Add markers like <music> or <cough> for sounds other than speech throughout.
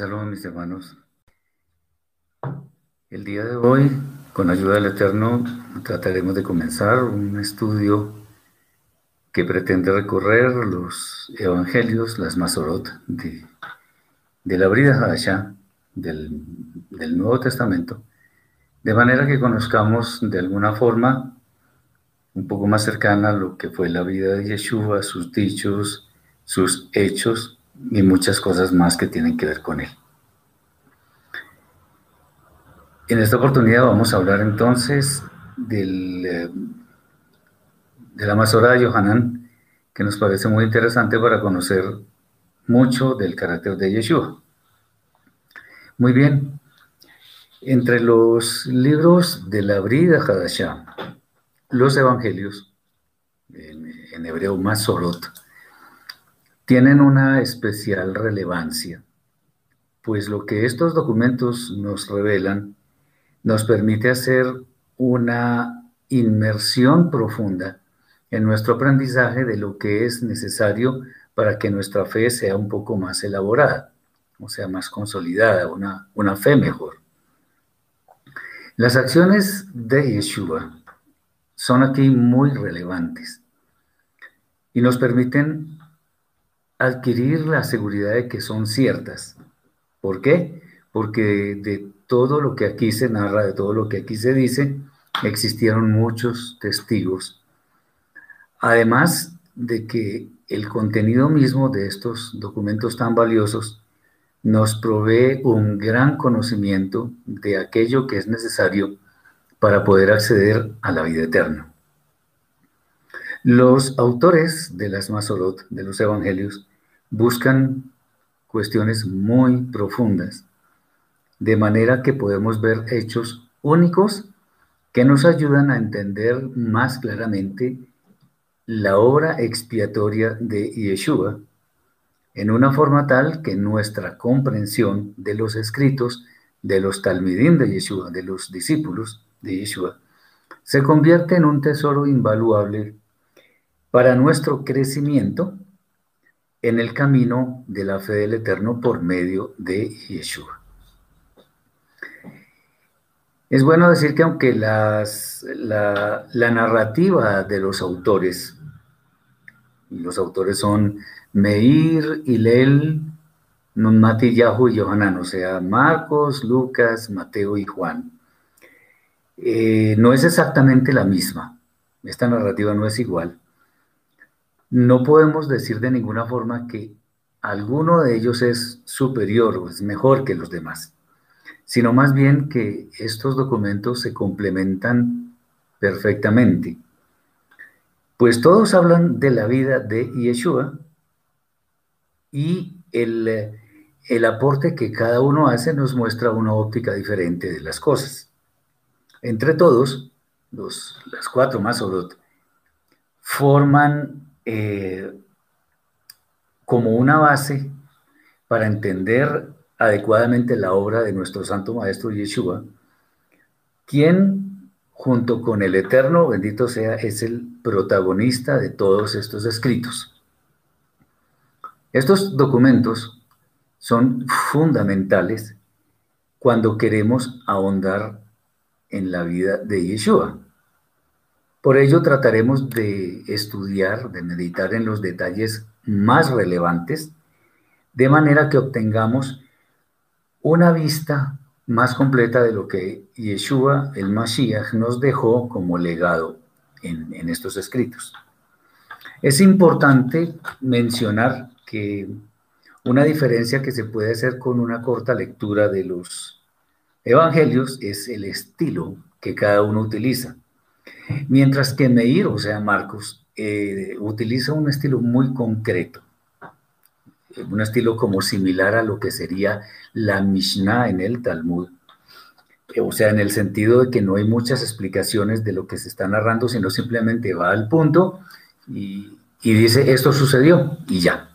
Shalom, mis hermanos. El día de hoy, con ayuda del Eterno, trataremos de comenzar un estudio que pretende recorrer los evangelios, las Masorot de, de la Brida Hadashah, del, del Nuevo Testamento, de manera que conozcamos de alguna forma un poco más cercana lo que fue la vida de Yeshua, sus dichos, sus hechos y muchas cosas más que tienen que ver con él. En esta oportunidad vamos a hablar entonces del, de la Masora de Yohanan, que nos parece muy interesante para conocer mucho del carácter de Yeshua. Muy bien, entre los libros de la Brida Hadashah, los evangelios, en, en hebreo Masorot, tienen una especial relevancia, pues lo que estos documentos nos revelan nos permite hacer una inmersión profunda en nuestro aprendizaje de lo que es necesario para que nuestra fe sea un poco más elaborada, o sea, más consolidada, una, una fe mejor. Las acciones de Yeshua son aquí muy relevantes y nos permiten adquirir la seguridad de que son ciertas. ¿Por qué? Porque de todo lo que aquí se narra, de todo lo que aquí se dice, existieron muchos testigos. Además de que el contenido mismo de estos documentos tan valiosos nos provee un gran conocimiento de aquello que es necesario para poder acceder a la vida eterna. Los autores de las Masorot, de los Evangelios, buscan cuestiones muy profundas, de manera que podemos ver hechos únicos que nos ayudan a entender más claramente la obra expiatoria de Yeshua en una forma tal que nuestra comprensión de los escritos de los Talmidim de Yeshua, de los discípulos de Yeshua, se convierte en un tesoro invaluable para nuestro crecimiento en el camino de la fe del Eterno por medio de Yeshua. Es bueno decir que aunque la, narrativa de los autores, los autores son Meir, Hilel, Nunmati, Yahu y Yohanan, o sea, Marcos, Lucas, Mateo y Juan, eh, no es exactamente la misma. Esta narrativa no es igual no podemos decir de ninguna forma que alguno de ellos es superior o es mejor que los demás, sino más bien que estos documentos se complementan perfectamente. Pues todos hablan de la vida de Yeshua y el, el aporte que cada uno hace nos muestra una óptica diferente de las cosas. Entre todos, los, las cuatro más forman eh, como una base para entender adecuadamente la obra de nuestro Santo Maestro Yeshua, quien junto con el Eterno, bendito sea, es el protagonista de todos estos escritos. Estos documentos son fundamentales cuando queremos ahondar en la vida de Yeshua. Por ello trataremos de estudiar, de meditar en los detalles más relevantes, de manera que obtengamos una vista más completa de lo que Yeshua, el Mashiach, nos dejó como legado en, en estos escritos. Es importante mencionar que una diferencia que se puede hacer con una corta lectura de los evangelios es el estilo que cada uno utiliza. Mientras que Meir, o sea, Marcos, eh, utiliza un estilo muy concreto, un estilo como similar a lo que sería la Mishnah en el Talmud. Eh, o sea, en el sentido de que no hay muchas explicaciones de lo que se está narrando, sino simplemente va al punto y, dice, esto sucedió y ya.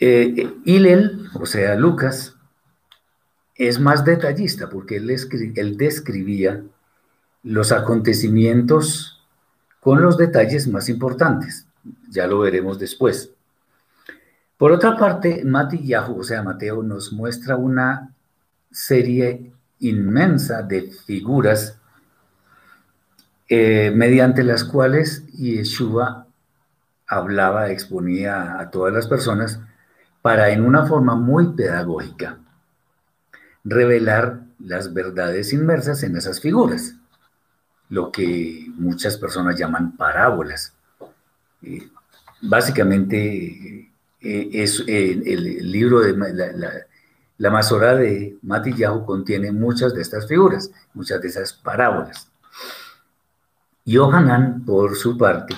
Eh, Hillel, o sea, Lucas, es más detallista porque él, él describía los acontecimientos con los detalles más importantes. Ya lo veremos después. Por otra parte, Yahu, o sea, Mateo, nos muestra una serie inmensa de figuras eh, mediante las cuales Yeshua hablaba, exponía a todas las personas para en una forma muy pedagógica revelar las verdades inmersas en esas figuras, lo que muchas personas llaman parábolas. Eh, básicamente eh, es el, libro de la, la, Masorá de Matillahu contiene muchas de estas figuras, muchas de esas parábolas. Yohanan, por su parte,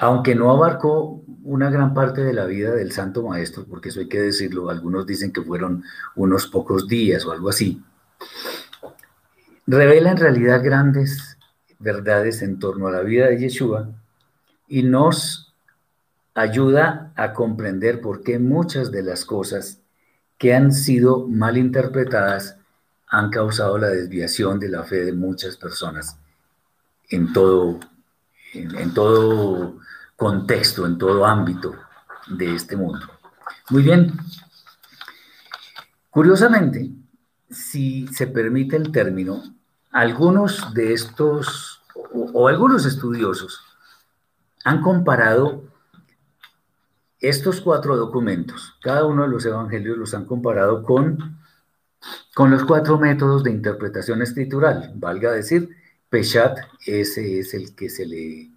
aunque no abarcó una gran parte de la vida del Santo Maestro, porque eso hay que decirlo, algunos dicen que fueron unos pocos días o algo así, revela en realidad grandes verdades en torno a la vida de Yeshua y nos ayuda a comprender por qué muchas de las cosas que han sido mal interpretadas han causado la desviación de la fe de muchas personas en todo, en, todo contexto, en todo ámbito de este mundo. Muy bien. Curiosamente, si se permite el término, algunos de estos, o, algunos estudiosos, han comparado estos cuatro documentos, cada uno de los evangelios los han comparado con, con los cuatro métodos de interpretación escritural, valga decir, Peshat, ese es el que se le,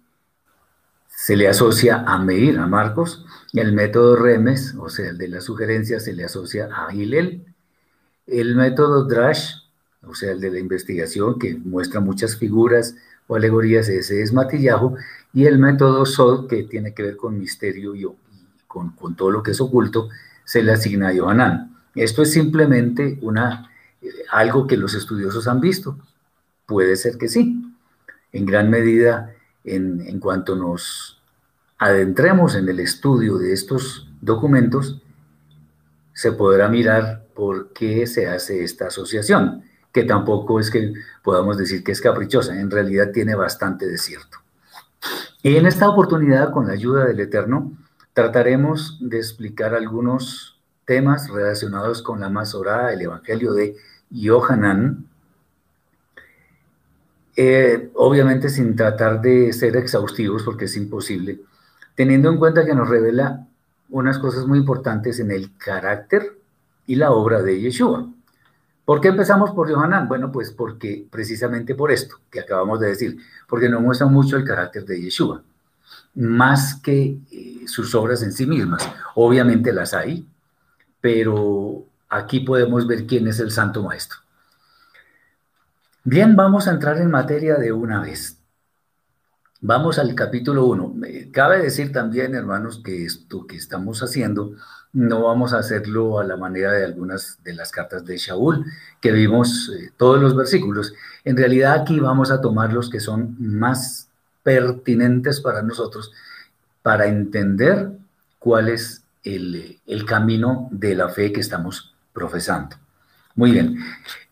se le asocia a Meir, a Marcos. El método Remes, o sea, el de la sugerencia, se le asocia a Hillel. El método Drash, o sea, el de la investigación, que muestra muchas figuras o alegorías, ese es Matillahu. Y el método Sod, que tiene que ver con misterio y con, con todo lo que es oculto, se le asigna a Yohanan. Esto es simplemente una, eh, algo que los estudiosos han visto. Puede ser que sí. En gran medida, en, cuanto nos adentremos en el estudio de estos documentos, se podrá mirar por qué se hace esta asociación, que tampoco es que podamos decir que es caprichosa, en realidad tiene bastante de cierto. Y en esta oportunidad, con la ayuda del Eterno, trataremos de explicar algunos temas relacionados con la Masorá, el Evangelio de Yohanan, eh, obviamente sin tratar de ser exhaustivos porque es imposible, teniendo en cuenta que nos revela unas cosas muy importantes en el carácter y la obra de Yeshua. ¿Por qué empezamos por Yohanan? Bueno, pues porque precisamente por esto que acabamos de decir, porque nos muestra mucho el carácter de Yeshua, más que eh, sus obras en sí mismas. Obviamente las hay, pero aquí podemos ver quién es el Santo Maestro. Bien, vamos a entrar en materia de una vez. Vamos al capítulo 1. Cabe decir también, hermanos, que esto que estamos haciendo no vamos a hacerlo a la manera de algunas de las cartas de Shaul, que vimos eh, todos los versículos. En realidad aquí vamos a tomar los que son más pertinentes para nosotros para entender cuál es el, el camino de la fe que estamos profesando. Muy bien.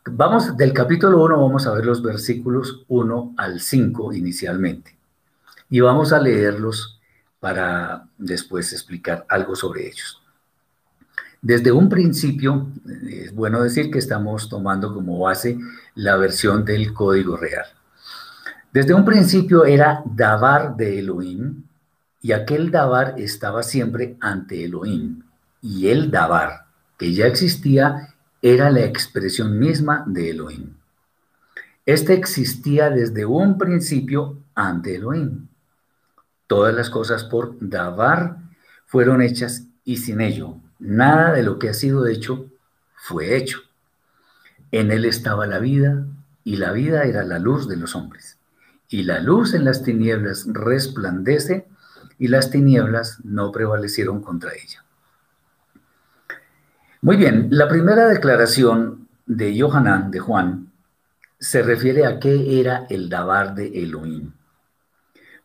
Vamos del capítulo 1, vamos a ver los versículos 1 al 5 inicialmente. Y vamos a leerlos para después explicar algo sobre ellos. Desde un principio, eh, es bueno decir que estamos tomando como base la versión del código real. Desde un principio era Dabar de Elohim, y aquel Dabar estaba siempre ante Elohim. Y el Dabar, que ya existía, era la expresión misma de Elohim. Este existía desde un principio ante Elohim. Todas las cosas por Dabar fueron hechas y sin ello, nada de lo que ha sido hecho fue hecho. En él estaba la vida y la vida era la luz de los hombres. Y la luz en las tinieblas resplandece y las tinieblas no prevalecieron contra ella. Muy bien, la primera declaración de Yohanan, de Juan, se refiere a qué era el Dabar de Elohim.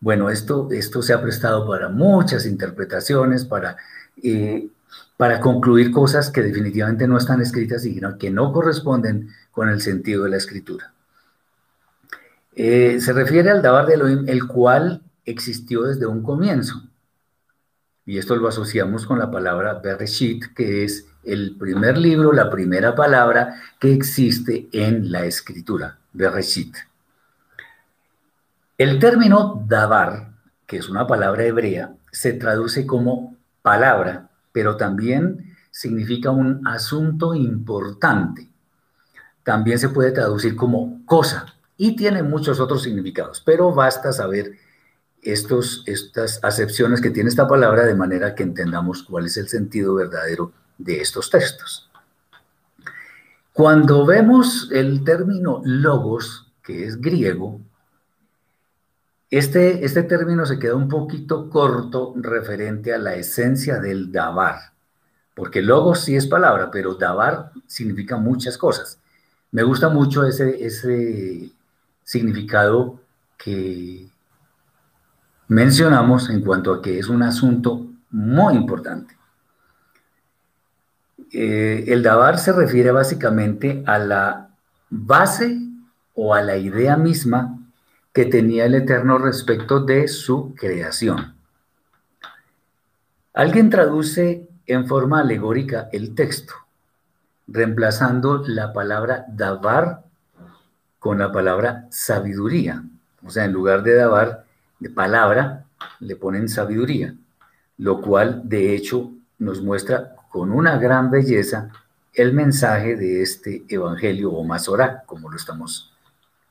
Bueno, esto, esto se ha prestado para muchas interpretaciones, para, eh, para concluir cosas que definitivamente no están escritas y que no corresponden con el sentido de la escritura. Eh, se refiere al Dabar de Elohim, el cual existió desde un comienzo. Y esto lo asociamos con la palabra Bereshit, que es el primer libro, la primera palabra que existe en la escritura, Bereshit. El término davar, que es una palabra hebrea, se traduce como palabra, pero también significa un asunto importante. También se puede traducir como cosa y tiene muchos otros significados, pero basta saber estos, estas acepciones que tiene esta palabra de manera que entendamos cuál es el sentido verdadero de estos textos. Cuando vemos el término logos, que es griego, este, este término se queda un poquito corto referente a la esencia del dabar, porque logos sí es palabra, pero dabar significa muchas cosas. Me gusta mucho ese, ese significado que mencionamos en cuanto a que es un asunto muy importante. Eh, el Dabar se refiere básicamente a la base o a la idea misma que tenía el Eterno respecto de su creación. Alguien traduce en forma alegórica el texto, reemplazando la palabra Dabar con la palabra sabiduría. O sea, en lugar de Dabar, de palabra, le ponen sabiduría, lo cual de hecho nos muestra con una gran belleza el mensaje de este evangelio o Masorá, como lo estamos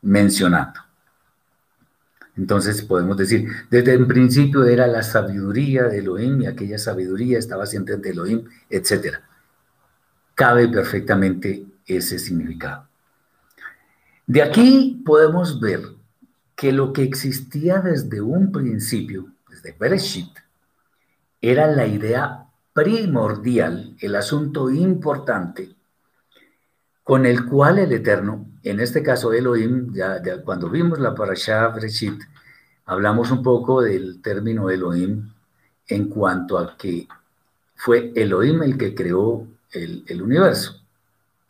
mencionando. Entonces podemos decir, desde el principio era la sabiduría de Elohim y aquella sabiduría estaba siempre ante Elohim, etc. Cabe perfectamente ese significado. De aquí podemos ver que lo que existía desde un principio, desde Bereshit, era la idea primordial, el asunto importante, con el cual el Eterno, en este caso Elohim, ya, cuando vimos la parasha Bereshit, hablamos un poco del término Elohim en cuanto a que fue Elohim el que creó el, universo.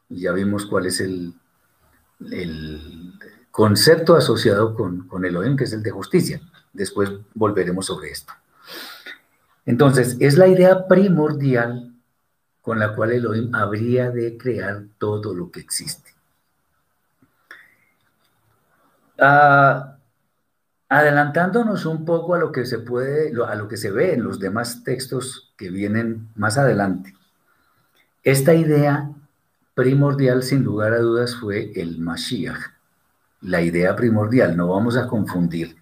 Y ya vimos cuál es el, el concepto asociado con, con Elohim, que es el de justicia. Después volveremos sobre esto. Entonces, es la idea primordial con la cual Elohim habría de crear todo lo que existe. Ah, adelantándonos un poco a lo que se puede, a lo que se ve en los demás textos que vienen más adelante. Esta idea primordial, sin lugar a dudas, fue el Mashiach la idea primordial, no vamos a confundir.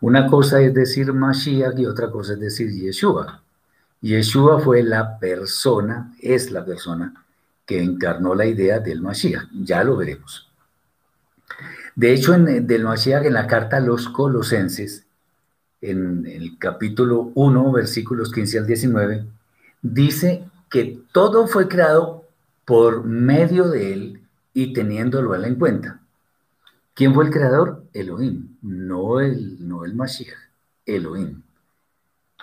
Una cosa es decir Mashiach y otra cosa es decir Yeshua. Yeshua fue la persona, es la persona que encarnó la idea del Mashiach. Ya lo veremos. De hecho, en, del Mashiach, en la carta a los colosenses, en el capítulo 1, versículos 15 al 19, dice que todo fue creado por medio de él y teniéndolo él en cuenta. ¿Quién fue el creador? Elohim, no el, no el Mashiach, Elohim.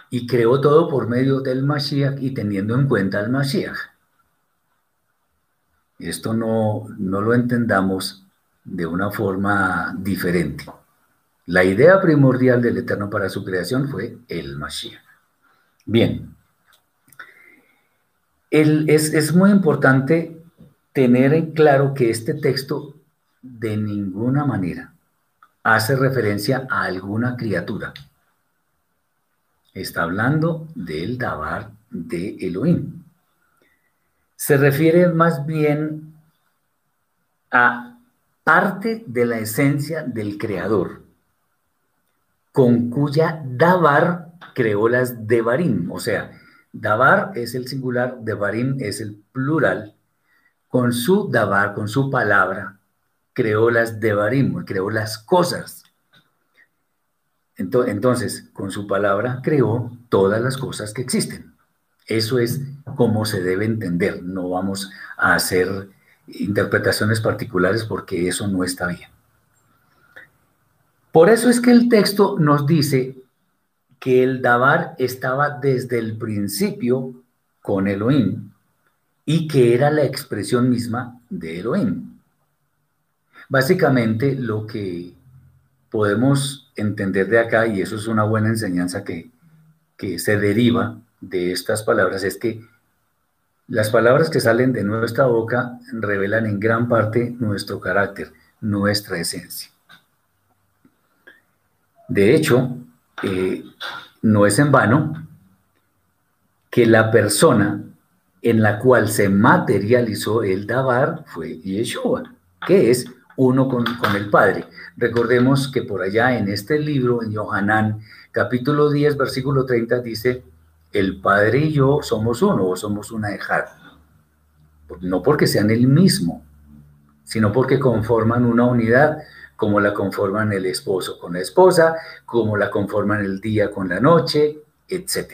Y creó todo por medio del Mashiach y teniendo en cuenta al Mashiach. Esto no, no lo entendamos de una forma diferente. La idea primordial del Eterno para su creación fue el Mashiach. Bien, es, es muy importante tener en claro que este texto de ninguna manera hace referencia a alguna criatura. Está hablando del Dabar de Elohim. Se refiere más bien a parte de la esencia del creador, con cuya Dabar creó las Devarim. O sea, Dabar es el singular, Devarim es el plural. Con su Dabar, con su palabra, creó las Devarim, creó las cosas. Entonces, con su palabra creó todas las cosas que existen. Eso es como se debe entender. No vamos a hacer interpretaciones particulares porque eso no está bien. Por eso es que el texto nos dice que el Dabar estaba desde el principio con Elohim y que era la expresión misma de Elohim. Básicamente lo que podemos entender de acá, y eso es una buena enseñanza que, se deriva de estas palabras es que las palabras que salen de nuestra boca revelan en gran parte nuestro carácter, nuestra esencia. De hecho, eh, no es en vano que la persona en la cual se materializó el Dabar fue Yeshua, que es uno con, el Padre. Recordemos que por allá en este libro, en Yohanan, capítulo 10, versículo 30, dice, el Padre y yo somos uno o somos una ejad. No porque sean el mismo, sino porque conforman una unidad, como la conforman el esposo con la esposa, como la conforman el día con la noche, etc.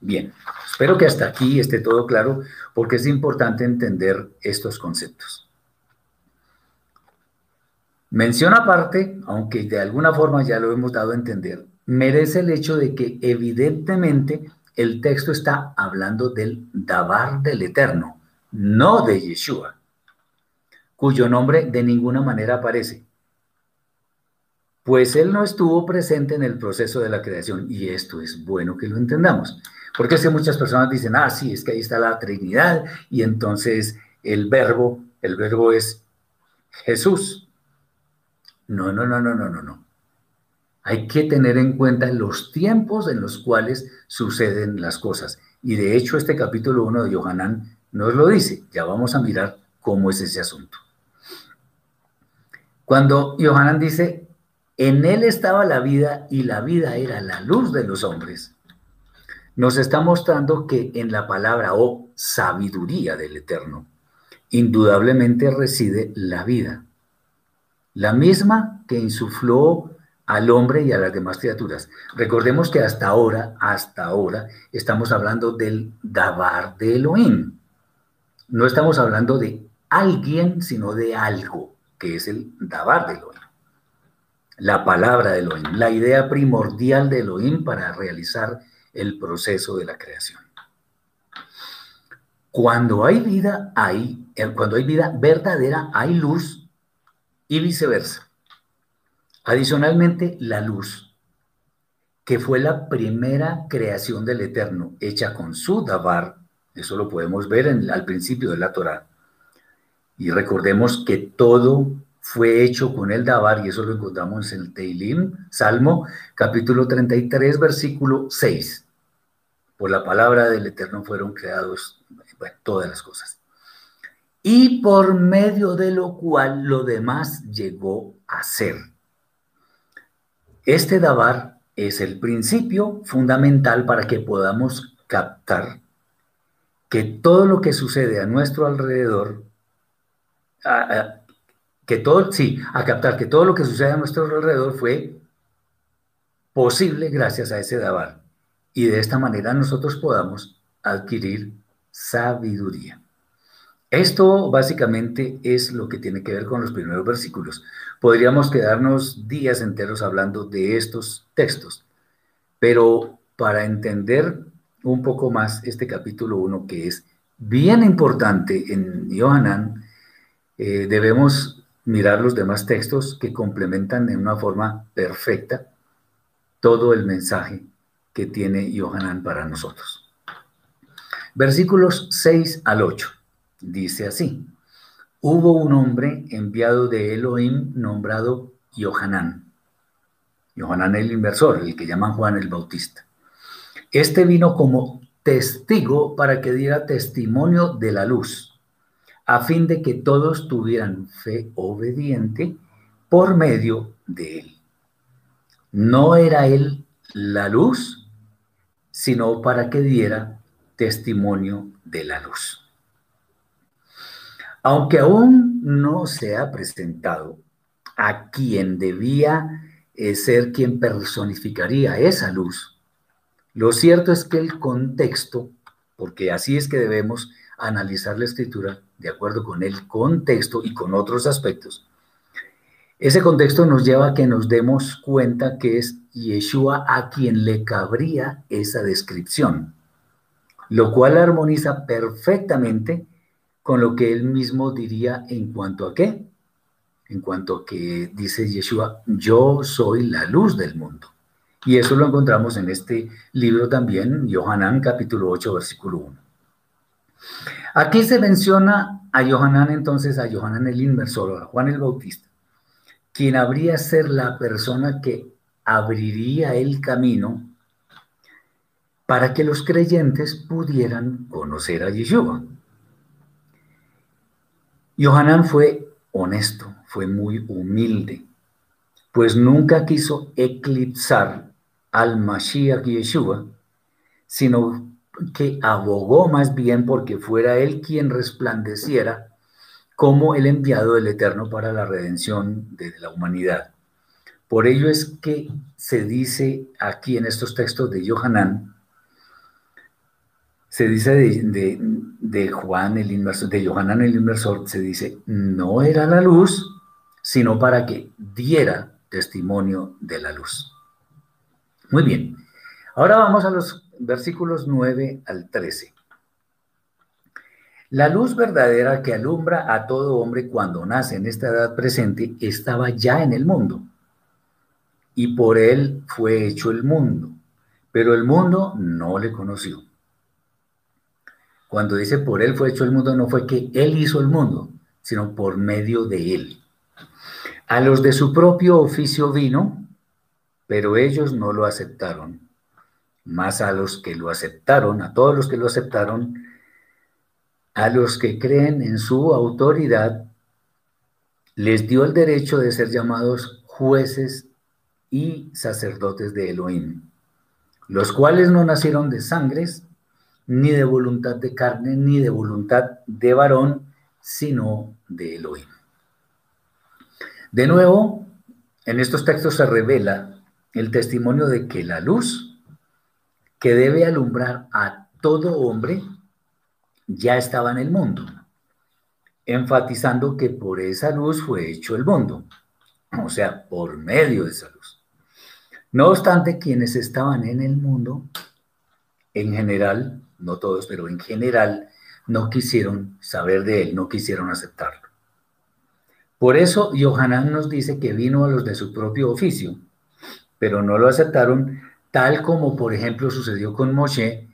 Bien, espero que hasta aquí esté todo claro, porque es importante entender estos conceptos. Mención aparte, aunque de alguna forma ya lo hemos dado a entender, merece el hecho de que evidentemente el texto está hablando del Dabar del Eterno, no de Yeshua, cuyo nombre de ninguna manera aparece. Pues él no estuvo presente en el proceso de la creación y esto es bueno que lo entendamos. Porque es muchas personas dicen, ah, sí, es que ahí está la Trinidad y entonces el verbo, el verbo es Jesús. No, no, no, no, no, no, no. Hay que tener en cuenta los tiempos en los cuales suceden las cosas. Y de hecho este capítulo 1 de Yohanan nos lo dice. Ya vamos a mirar cómo es ese asunto. Cuando Yohanan dice, en él estaba la vida y la vida era la luz de los hombres, nos está mostrando que en la palabra o sabiduría del Eterno, indudablemente reside la vida, la misma que insufló al hombre y a las demás criaturas. Recordemos que hasta ahora, hasta ahora, estamos hablando del Dabar de Elohim. No estamos hablando de alguien, sino de algo, que es el Dabar de Elohim. La palabra de Elohim, la idea primordial de Elohim para realizar el proceso de la creación. Cuando hay vida, hay, eh, cuando hay vida verdadera, hay luz y viceversa. Adicionalmente, la luz, que fue la primera creación del Eterno, hecha con su Dabar, eso lo podemos ver en, al principio de la Torah. Y recordemos que todo fue hecho con el Dabar, y eso lo encontramos en el Teilim, Salmo, capítulo 33, versículo 6. Por la palabra del Eterno fueron creados todas las cosas. Y por medio de lo cual lo demás llegó a ser. Este Dabar es el principio fundamental para que podamos captar que todo lo que sucede a nuestro alrededor, que todo, sí, a captar que todo lo que sucede a nuestro alrededor fue posible gracias a ese Dabar. Y de esta manera nosotros podamos adquirir sabiduría. Esto básicamente es lo que tiene que ver con los primeros versículos. Podríamos quedarnos días enteros hablando de estos textos, pero para entender un poco más este capítulo 1, que es bien importante en Yohanan, eh, debemos mirar los demás textos que complementan de una forma perfecta todo el mensaje que tiene Yohanan para nosotros. Versículos 6 al 8. Dice así, hubo un hombre enviado de Elohim nombrado Yohanan. Yohanan el inversor, el que llaman Juan el Bautista. Este vino como testigo para que diera testimonio de la luz, a fin de que todos tuvieran fe obediente por medio de él. No era él la luz, sino para que diera testimonio de la luz. Aunque aún no se ha presentado a quien debía eh, ser quien personificaría esa luz, lo cierto es que el contexto, porque así es que debemos analizar la escritura de acuerdo con el contexto y con otros aspectos, ese contexto nos lleva a que nos demos cuenta que es Yeshua a quien le cabría esa descripción, lo cual armoniza perfectamente con lo que él mismo diría en cuanto a qué. En cuanto a que dice Yeshua, yo soy la luz del mundo. Y eso lo encontramos en este libro también, Yohanan capítulo 8, versículo 1. Aquí se menciona a Yohanan entonces, a Yohanan el inversor, a Juan el Bautista, quien habría ser la persona que abriría el camino para que los creyentes pudieran conocer a Yeshua. Yohanan fue honesto, fue muy humilde, pues nunca quiso eclipsar al Mashiach Yeshua, sino que abogó más bien porque fuera él quien resplandeciera como el enviado del Eterno para la redención de la humanidad. Por ello es que se dice aquí en estos textos de Yohanan, se dice de, Juan el inversor, de Yohanan el inversor, se dice, no era la luz, sino para que diera testimonio de la luz. Muy bien, ahora vamos a los versículos 9 al 13. La luz verdadera que alumbra a todo hombre cuando nace en esta edad presente estaba ya en el mundo, y por él fue hecho el mundo, pero el mundo no le conoció. Cuando dice por él fue hecho el mundo, no fue que él hizo el mundo, sino por medio de él. A los de su propio oficio vino, pero ellos no lo aceptaron. Más a los que lo aceptaron, a todos los que lo aceptaron, a los que creen en su autoridad, les dio el derecho de ser llamados jueces y sacerdotes de Elohim, los cuales no nacieron de sangres, ni de voluntad de carne, ni de voluntad de varón, sino de Elohim. De nuevo, en estos textos se revela el testimonio de que la luz que debe alumbrar a todo hombre ya estaba en el mundo, enfatizando que por esa luz fue hecho el mundo, o sea, por medio de esa luz. No obstante, quienes estaban en el mundo, en general, no todos, pero en general, no quisieron saber de él, no quisieron aceptarlo. Por eso Yohanan nos dice que vino a los de su propio oficio, pero no lo aceptaron, tal como por ejemplo sucedió con Moshe,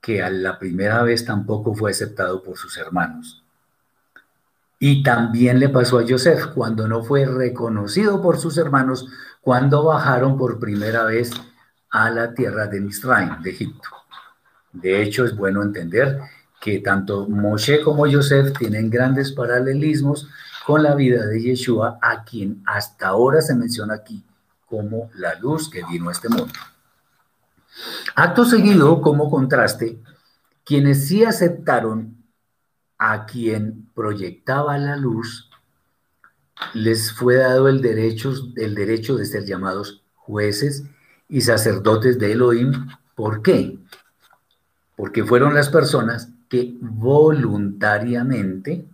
que a la primera vez tampoco fue aceptado por sus hermanos. Y también le pasó a Joseph cuando no fue reconocido por sus hermanos cuando bajaron por primera vez a la tierra de Misraim, de Egipto. De hecho, es bueno entender que tanto Moshe como Joseph tienen grandes paralelismos con la vida de Yeshua, a quien hasta ahora se menciona aquí como la luz que vino a este mundo. Acto seguido, como contraste, quienes sí aceptaron a quien proyectaba la luz, les fue dado el derecho, el derecho de ser llamados jueces y sacerdotes de Elohim. ¿Por qué? Porque fueron las personas que voluntariamente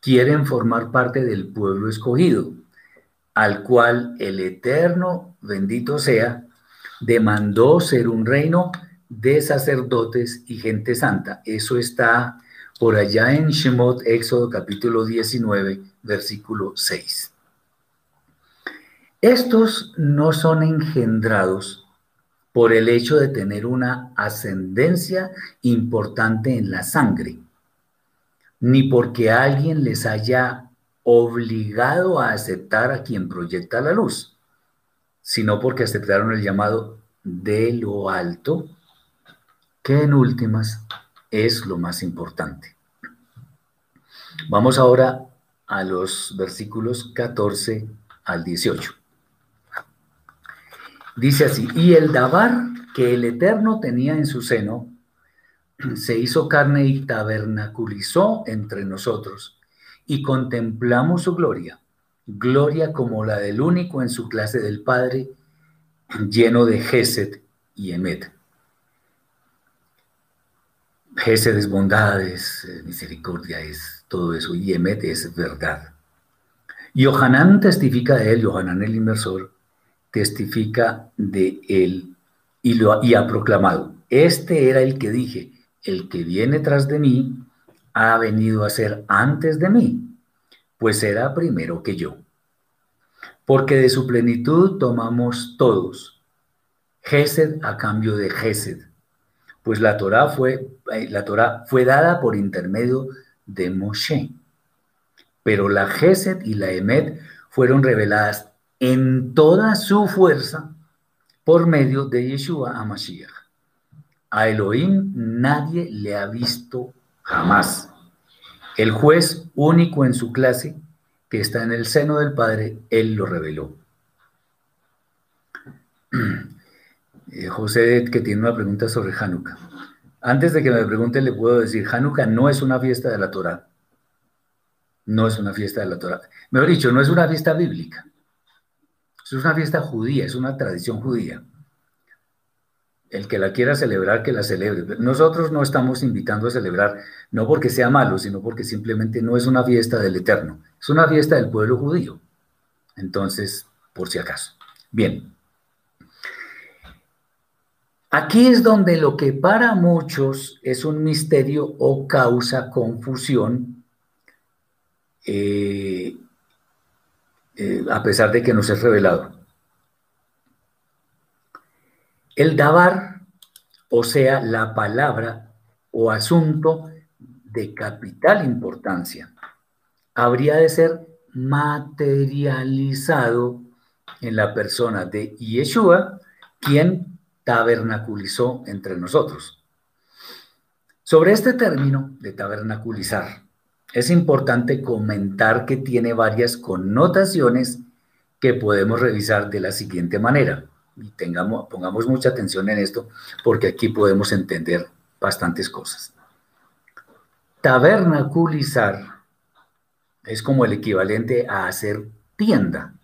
quieren formar parte del pueblo escogido, al cual el Eterno, bendito sea, demandó ser un reino de sacerdotes y gente santa. Eso está por allá en Shemot, Éxodo capítulo 19, versículo 6. Estos no son engendrados por el hecho de tener una ascendencia importante en la sangre, ni porque alguien les haya obligado a aceptar a quien proyecta la luz, sino porque aceptaron el llamado de lo alto, que en últimas es lo más importante. Vamos ahora a los versículos 14 al 18. Dice así, y el Dabar que el Eterno tenía en su seno, se hizo carne y tabernaculizó entre nosotros, y contemplamos su gloria, gloria como la del único en su clase del Padre, lleno de Gesed y Emet. Gesed es bondades, eh, misericordia es todo eso, y Emet es verdad. Yohanan testifica de él, Yohanan el inversor, testifica de él y, lo, y ha proclamado, este era el que dije, el que viene tras de mí ha venido a ser antes de mí, pues era primero que yo. Porque de su plenitud tomamos todos, Gesed a cambio de Gesed, pues la Torah fue, eh, la Torah fue dada por intermedio de Moshe, pero la Gesed y la Emet fueron reveladas en toda su fuerza por medio de Yeshua a Mashiach. A Elohim nadie le ha visto jamás. El juez único en su clase, que está en el seno del Padre, él lo reveló. <clears throat> Eh, José, que tiene una pregunta sobre Hanukkah. Antes de que me pregunte, le puedo decir, Hanukkah no es una fiesta de la Torah. No es una fiesta de la Torah. Mejor dicho, no es una fiesta bíblica. Es una fiesta judía, es una tradición judía. El que la quiera celebrar, que la celebre. Nosotros no estamos invitando a celebrar, no porque sea malo, sino porque simplemente no es una fiesta del Eterno, es una fiesta del pueblo judío. Entonces, por si acaso. Bien. Aquí es donde lo que para muchos es un misterio o causa confusión, eh, eh, a pesar de que nos es revelado. El dabar, o sea, la palabra o asunto de capital importancia, habría de ser materializado en la persona de Yeshua, quien tabernaculizó entre nosotros. Sobre este término de tabernaculizar, es importante comentar que tiene varias connotaciones que podemos revisar de la siguiente manera. Y tengamos, pongamos mucha atención en esto porque aquí podemos entender bastantes cosas. Tabernaculizar es como el equivalente a hacer tienda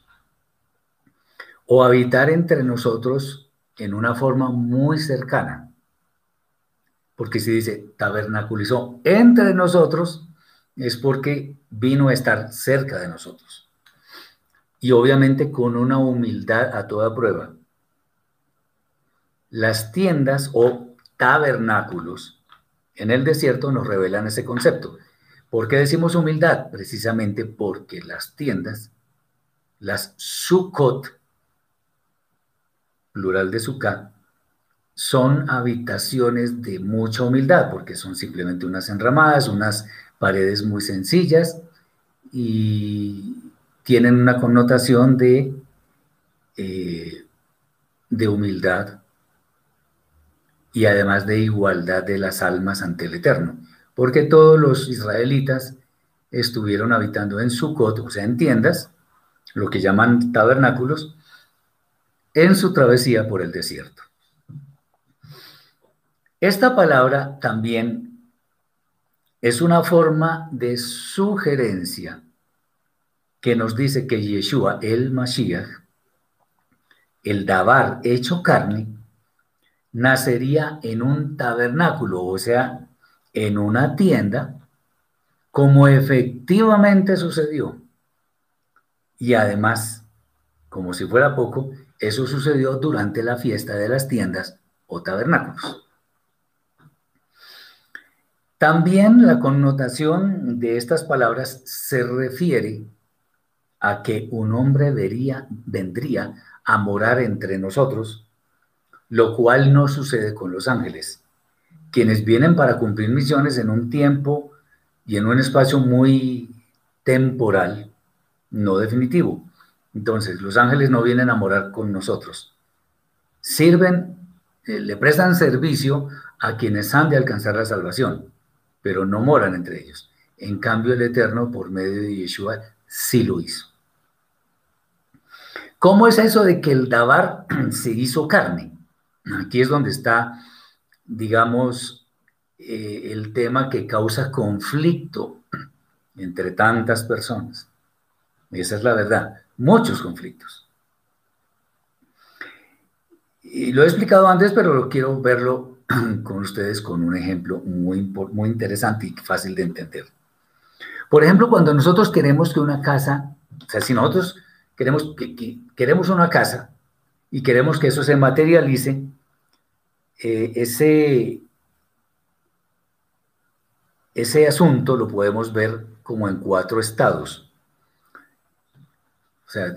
o habitar entre nosotros en una forma muy cercana. Porque si dice tabernaculizó entre nosotros, es porque vino a estar cerca de nosotros. Y obviamente con una humildad a toda prueba. Las tiendas o tabernáculos en el desierto nos revelan ese concepto. ¿Por qué decimos humildad? Precisamente porque las tiendas, las sukkot, plural de sukkah, son habitaciones de mucha humildad, porque son simplemente unas enramadas, unas paredes muy sencillas y tienen una connotación de, eh, de humildad y además de igualdad de las almas ante el Eterno, porque todos los israelitas estuvieron habitando en Sukkot, o sea, en tiendas, lo que llaman tabernáculos, en su travesía por el desierto. Esta palabra también es una forma de sugerencia que nos dice que Yeshua, el Mashiach, el Dabar hecho carne, nacería en un tabernáculo, o sea, en una tienda, como efectivamente sucedió. Y además, como si fuera poco, eso sucedió durante la fiesta de las tiendas o tabernáculos. También la connotación de estas palabras se refiere a que un hombre vendría a morar entre nosotros, lo cual no sucede con los ángeles, quienes vienen para cumplir misiones en un tiempo y en un espacio muy temporal, no definitivo. Entonces, los ángeles no vienen a morar con nosotros. Sirven, eh, le prestan servicio a quienes han de alcanzar la salvación pero no moran entre ellos. En cambio, el Eterno, por medio de Yeshua, sí lo hizo. ¿Cómo es eso de que el Dabar <clears throat> se hizo carne? Aquí es donde está, digamos, eh, el tema que causa conflicto <clears throat> entre tantas personas. Esa es la verdad, muchos conflictos. Y lo he explicado antes, pero quiero verlo <clears throat> con ustedes con un ejemplo muy, muy interesante y fácil de entender. Por ejemplo, cuando nosotros queremos que una casa, o sea, si nosotros queremos, que, queremos una casa y queremos que eso se materialice, eh, ese, ese asunto lo podemos ver como en cuatro estados. O sea,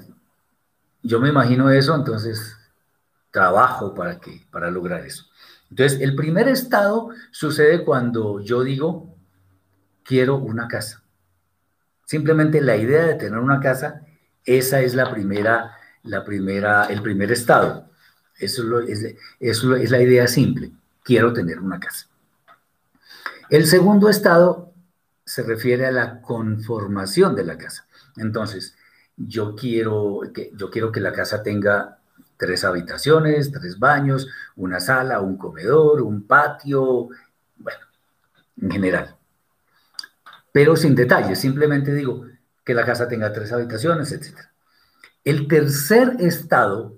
yo me imagino eso, entonces trabajo para, que, para lograr eso. Entonces, el primer estado sucede cuando yo digo, quiero una casa. Simplemente la idea de tener una casa, esa es la primera, la primera, el primer estado. Eso es, eso es la idea simple. Quiero tener una casa. El segundo estado se refiere a la conformación de la casa. Entonces, yo quiero que, yo quiero que la casa tenga tres habitaciones, tres baños, una sala, un comedor, un patio, bueno, en general. Pero sin detalles, simplemente digo que la casa tenga tres habitaciones, etc. El tercer estado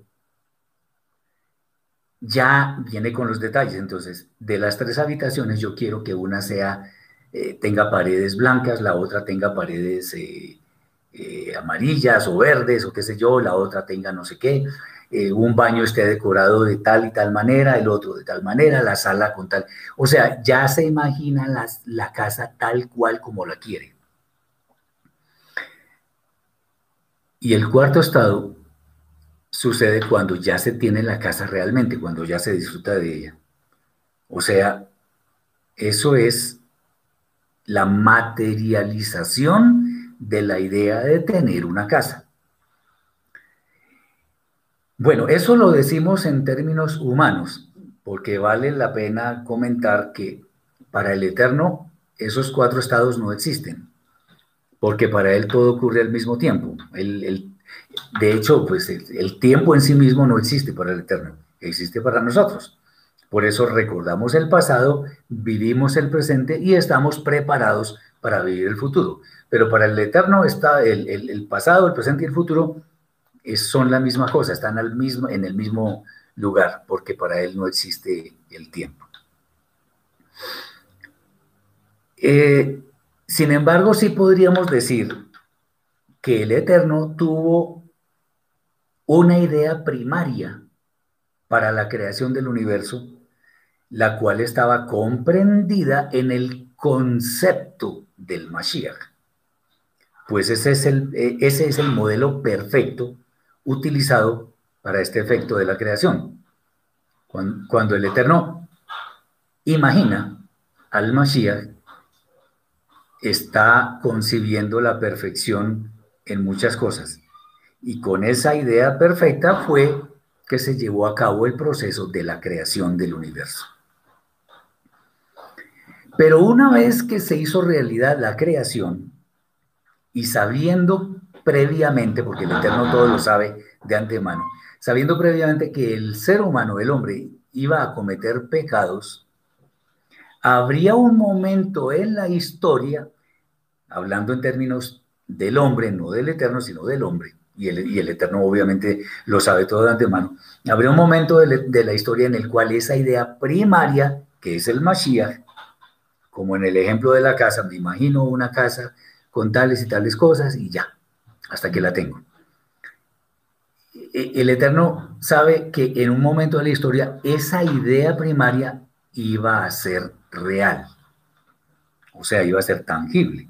ya viene con los detalles. Entonces, de las tres habitaciones, yo quiero que una sea, eh, tenga paredes blancas, la otra tenga paredes eh, eh, amarillas o verdes o qué sé yo, la otra tenga no sé qué. Un baño esté decorado de tal y tal manera, el otro de tal manera, la sala con tal. O sea, ya se imagina la casa tal cual como la quiere. Y el cuarto estado sucede cuando ya se tiene la casa realmente, cuando ya se disfruta de ella. O sea, eso es la materialización de la idea de tener una casa. Bueno, eso lo decimos en términos humanos, porque vale la pena comentar que para el Eterno esos cuatro estados no existen, porque para Él todo ocurre al mismo tiempo. el de hecho, pues el, tiempo en sí mismo no existe para el Eterno, existe para nosotros. Por eso recordamos el pasado, vivimos el presente y estamos preparados para vivir el futuro. Pero para el Eterno está el, pasado, el presente y el futuro son la misma cosa, están al mismo, en el mismo lugar, porque para Él no existe el tiempo. Eh, sin embargo, sí podríamos decir que el Eterno tuvo una idea primaria para la creación del universo, la cual estaba comprendida en el concepto del Mashiach. Pues ese es el, eh, ese es el modelo perfecto utilizado para este efecto de la creación. Cuando, el Eterno imagina al Mashiach, está concibiendo la perfección en muchas cosas. Y con esa idea perfecta fue que se llevó a cabo el proceso de la creación del universo. Pero una vez que se hizo realidad la creación, y sabiendo previamente, porque el Eterno todo lo sabe de antemano, sabiendo previamente que el ser humano, el hombre, iba a cometer pecados, habría un momento en la historia, hablando en términos del hombre, no del Eterno, sino del hombre, y el, Eterno obviamente lo sabe todo de antemano, habría un momento de, la historia en el cual esa idea primaria, que es el Mashiach, como en el ejemplo de la casa, me imagino una casa con tales y tales cosas y ya, hasta que la tengo. E, el Eterno sabe que en un momento de la historia esa idea primaria iba a ser real, o sea, iba a ser tangible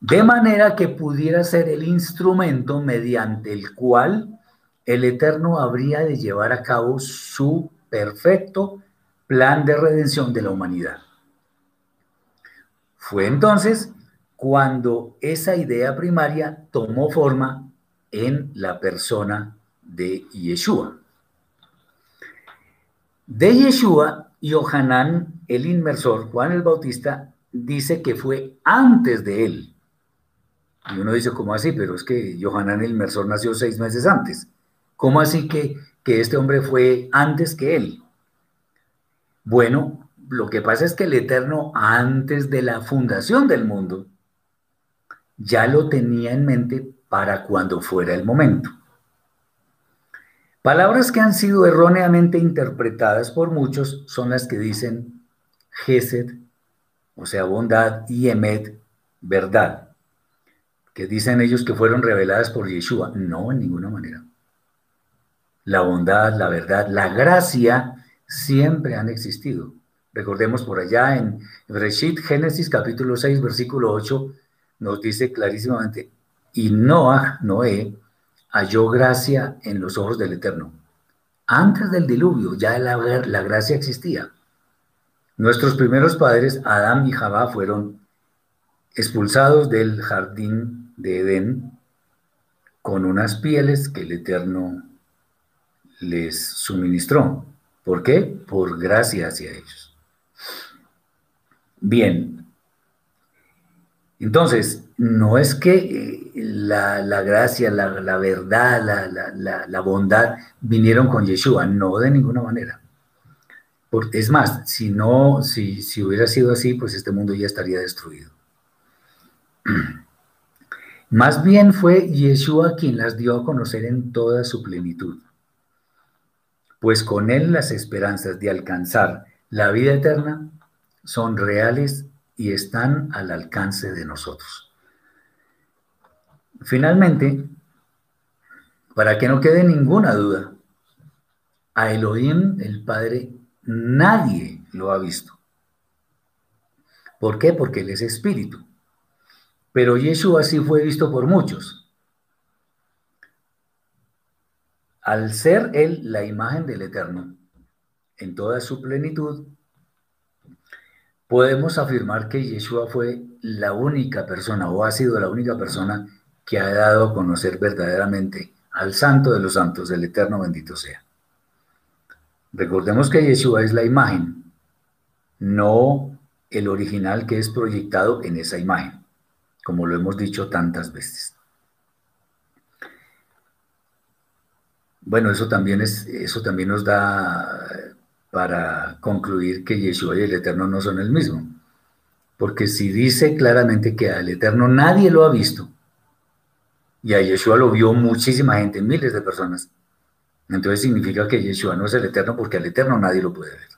de manera que pudiera ser el instrumento mediante el cual el Eterno habría de llevar a cabo su perfecto plan de redención de la humanidad. Fue entonces cuando esa idea primaria tomó forma en la persona de Yeshua. De Yeshua, Yohanan, el inmersor, Juan el Bautista, dice que fue antes de él y uno dice, ¿cómo así? Pero es que Johanan el Inmersor nació seis meses antes. ¿Cómo así que, que este hombre fue antes que él? Bueno, lo que pasa es que el Eterno, antes de la fundación del mundo, ya lo tenía en mente para cuando fuera el momento. Palabras que han sido erróneamente interpretadas por muchos son las que dicen Gesed, o sea, bondad, y Emet, verdad que dicen ellos que fueron reveladas por Yeshua. No, en ninguna manera. La bondad, la verdad, la gracia siempre han existido. Recordemos por allá en Reshit, Génesis capítulo 6, versículo 8, nos dice clarísimamente, y Noah, Noé, halló gracia en los ojos del Eterno. Antes del diluvio ya la, la gracia existía. Nuestros primeros padres, Adán y Jabá, fueron expulsados del jardín de Edén con unas pieles que el Eterno les suministró. ¿Por qué? Por gracia hacia ellos. Bien, entonces, no es que eh, la, gracia, la, verdad, la, bondad vinieron con Yeshua, no de ninguna manera. es más, si no, si, si hubiera sido así, pues este mundo ya estaría destruido. <clears throat> Más bien fue Yeshua quien las dio a conocer en toda su plenitud, pues con él las esperanzas de alcanzar la vida eterna son reales y están al alcance de nosotros. Finalmente, para que no quede ninguna duda, a Elohim, el Padre, nadie lo ha visto. ¿Por qué? Porque Él es espíritu. Pero Yeshua sí fue visto por muchos. Al ser Él la imagen del Eterno en toda su plenitud, podemos afirmar que Yeshua fue la única persona o ha sido la única persona que ha dado a conocer verdaderamente al santo de los santos, el eterno bendito sea. Recordemos que Yeshua es la imagen, no el original que es proyectado en esa imagen, como lo hemos dicho tantas veces. Bueno, eso también, es, eso también nos da para concluir que Yeshua y el Eterno no son el mismo. Porque si dice claramente que al Eterno nadie lo ha visto, y a Yeshua lo vio muchísima gente, miles de personas, entonces significa que Yeshua no es el Eterno porque al Eterno nadie lo puede ver.